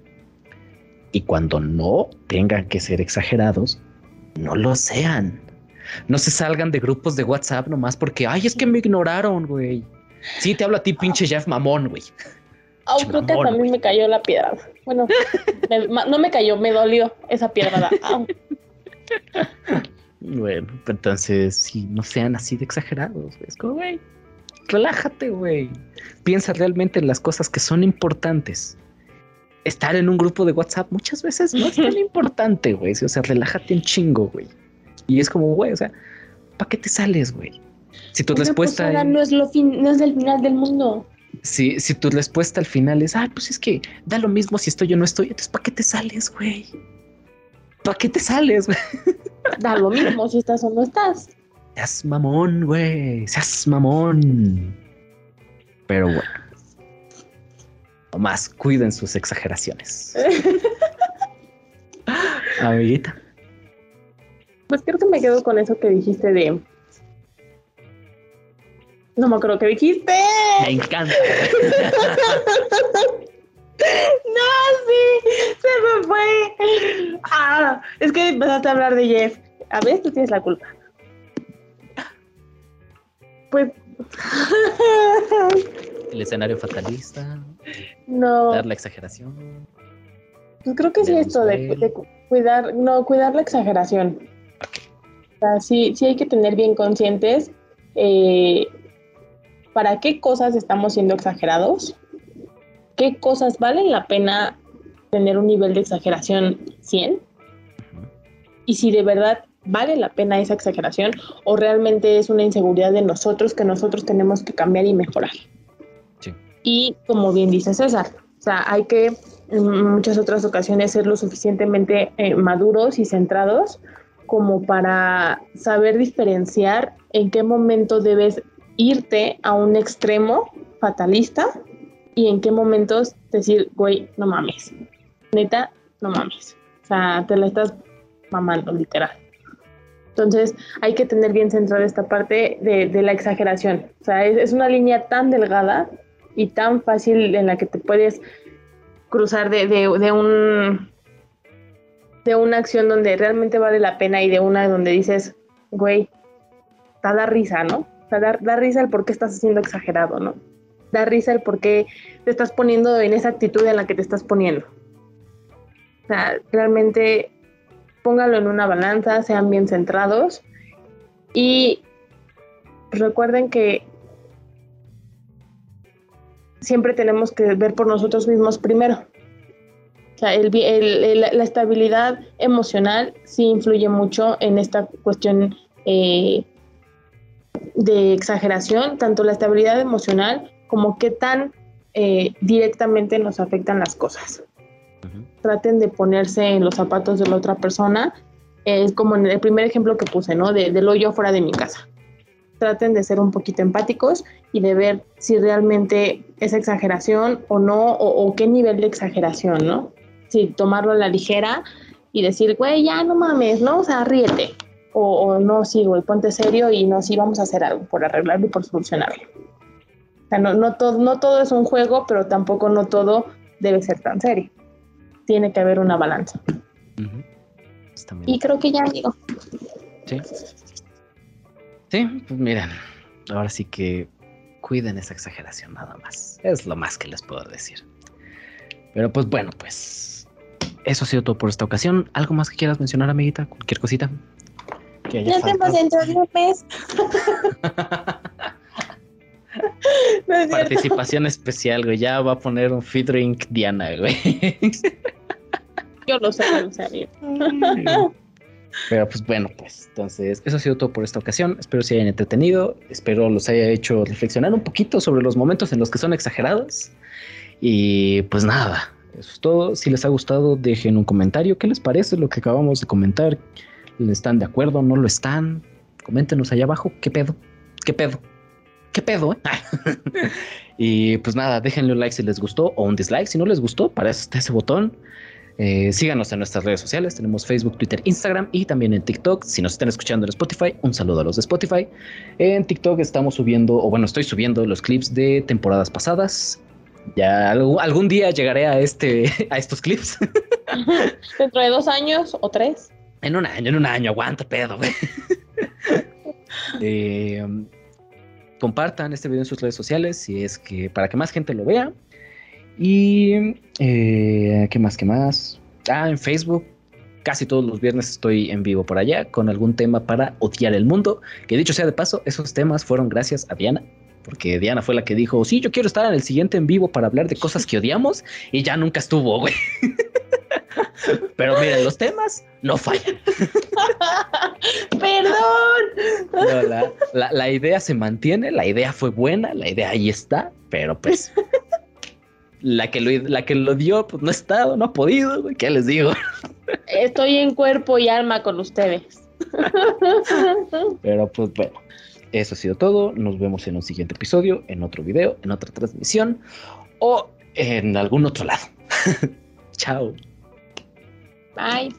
Y cuando no tengan que ser exagerados, no lo sean. No se salgan de grupos de WhatsApp nomás porque, ay, es que me ignoraron, güey. Sí, te hablo a ti, pinche Jeff Mamón, güey. Au, creo que también me cayó la piedra. Bueno, [laughs] me- no me cayó, me dolió esa piedra. [laughs] Bueno, entonces, sí, no sean así de exagerados. Es como, güey, relájate, güey. Piensa realmente en las cosas que son importantes. Estar en un grupo de WhatsApp muchas veces no es tan [laughs] importante, güey. O sea, relájate un chingo, güey. Y es como, güey, o sea, ¿para qué te sales, güey? Si tu Una respuesta es- no es lo fin, no es el final del mundo. Si, si tu respuesta al final es, ah, pues es que da lo mismo si estoy o no estoy, entonces ¿para qué te sales, güey? ¿Para qué te sales? [laughs] Da lo mismo si estás o no estás. Seas mamón, güey. Seas mamón. Pero bueno, Nomás cuiden sus exageraciones. [laughs] Amiguita. Pues creo que me quedo con eso que dijiste de. No me acuerdo que dijiste. Me encanta. [laughs] No, sí, se me fue. Ah, es que empezaste a hablar de Jeff. A ver, tú tienes la culpa. Pues. [laughs] El escenario fatalista, no. dar la exageración. Pues creo que sí, Tenemos esto de, cuidar, no, cuidar la exageración. O sea, sí, sí hay que tener bien conscientes eh, para qué cosas estamos siendo exagerados, qué cosas valen la pena tener un nivel de exageración 100 Ujú. y si de verdad vale la pena esa exageración o realmente es una inseguridad de nosotros que nosotros tenemos que cambiar y mejorar. Sí. Y como bien dice César, o sea, hay que en muchas otras ocasiones ser lo suficientemente eh, maduros y centrados como para saber diferenciar en qué momento debes irte a un extremo fatalista y en qué momentos decir, güey, no mames, neta, no mames. O sea, te la estás mamando, literal. Entonces, hay que tener bien centrada esta parte de, de la exageración. O sea, es, es una línea tan delgada y tan fácil en la que te puedes cruzar de, de, un de una acción donde realmente vale la pena y de una donde dices, güey, da, da risa, ¿no? O sea, da, da risa el por qué estás haciendo exagerado, ¿no? Da risa el por qué te estás poniendo en esa actitud en la que te estás poniendo. O sea, realmente póngalo en una balanza, sean bien centrados y recuerden que siempre tenemos que ver por nosotros mismos primero. O sea, la estabilidad emocional sí influye mucho en esta cuestión eh, de exageración, tanto la estabilidad emocional como qué tan eh, directamente nos afectan las cosas. Traten de ponerse en los zapatos de la otra persona. Es como en el primer ejemplo que puse, ¿no? De, del hoyo fuera de mi casa. Traten de ser un poquito empáticos y de ver si realmente es exageración o no, o, o qué nivel de exageración, ¿no? Si tomarlo a la ligera y decir, güey, ya no mames, ¿no? O sea, ríete. O, o no, sí, güey, ponte serio y no, sí, vamos a hacer algo por arreglarlo y por solucionarlo. O sea, no, no, todo, no todo es un juego, pero tampoco no todo debe ser tan serio. Tiene que haber una balanza. Bien. Y creo que ya, amigo. Sí. Sí, pues miren, ahora sí que cuiden esa exageración nada más. Es lo más que les puedo decir. Pero pues bueno, pues eso ha sido todo por esta ocasión. ¿Algo más que quieras mencionar, amiguita? Cualquier cosita. Que Nos vemos dentro de un mes. [laughs] [laughs] No es cierto. Participación especial, güey. Ya va a poner un featuring Diana, güey. Yo lo sé, lo amigo. [laughs] Pero pues bueno, pues entonces eso ha sido todo por esta ocasión. Espero se hayan entretenido. Espero los haya hecho reflexionar un poquito sobre los momentos en los que son exagerados. Y pues nada, eso es todo. Si les ha gustado, dejen un comentario. ¿Qué les parece lo que acabamos de comentar? ¿Están de acuerdo? ¿No lo están? Coméntenos allá abajo. ¿Qué pedo? ¿Qué pedo? ¿Qué pedo? eh? [laughs] y pues nada, déjenle un like si les gustó o un dislike si no les gustó. Para eso está ese botón. Eh, síganos en nuestras redes sociales. Tenemos Facebook, Twitter, Instagram y también en TikTok. Si nos están escuchando en Spotify, un saludo a los de Spotify. En TikTok estamos subiendo, o bueno, estoy subiendo los clips de temporadas pasadas. Ya algún, día llegaré a este, [laughs] a estos clips. [laughs] Dentro de dos años o tres. En un año, en un año, aguanta pedo. Eh, compartan este video en sus redes sociales si es que para que más gente lo vea. Y eh, qué más, qué más. Ah, en Facebook. Casi todos los viernes estoy en vivo por allá con algún tema para odiar el mundo. Que dicho sea de paso, esos temas fueron gracias a Diana. Porque Diana fue la que dijo, sí, yo quiero estar en el siguiente en vivo para hablar de cosas que odiamos. Y ya nunca estuvo, güey. [laughs] Pero miren, los temas no fallan. [laughs] Perdón. No, la, la- la idea se mantiene, la idea fue buena, la idea ahí está, pero pues la que lo, la que lo dio, pues no ha estado, no ha podido, güey, ¿qué les digo? Estoy en cuerpo y alma con ustedes. [laughs] Pero pues bueno, eso ha sido todo. Nos vemos en un siguiente episodio, en otro video, en otra transmisión o en algún otro lado. [laughs] Chao. Bye.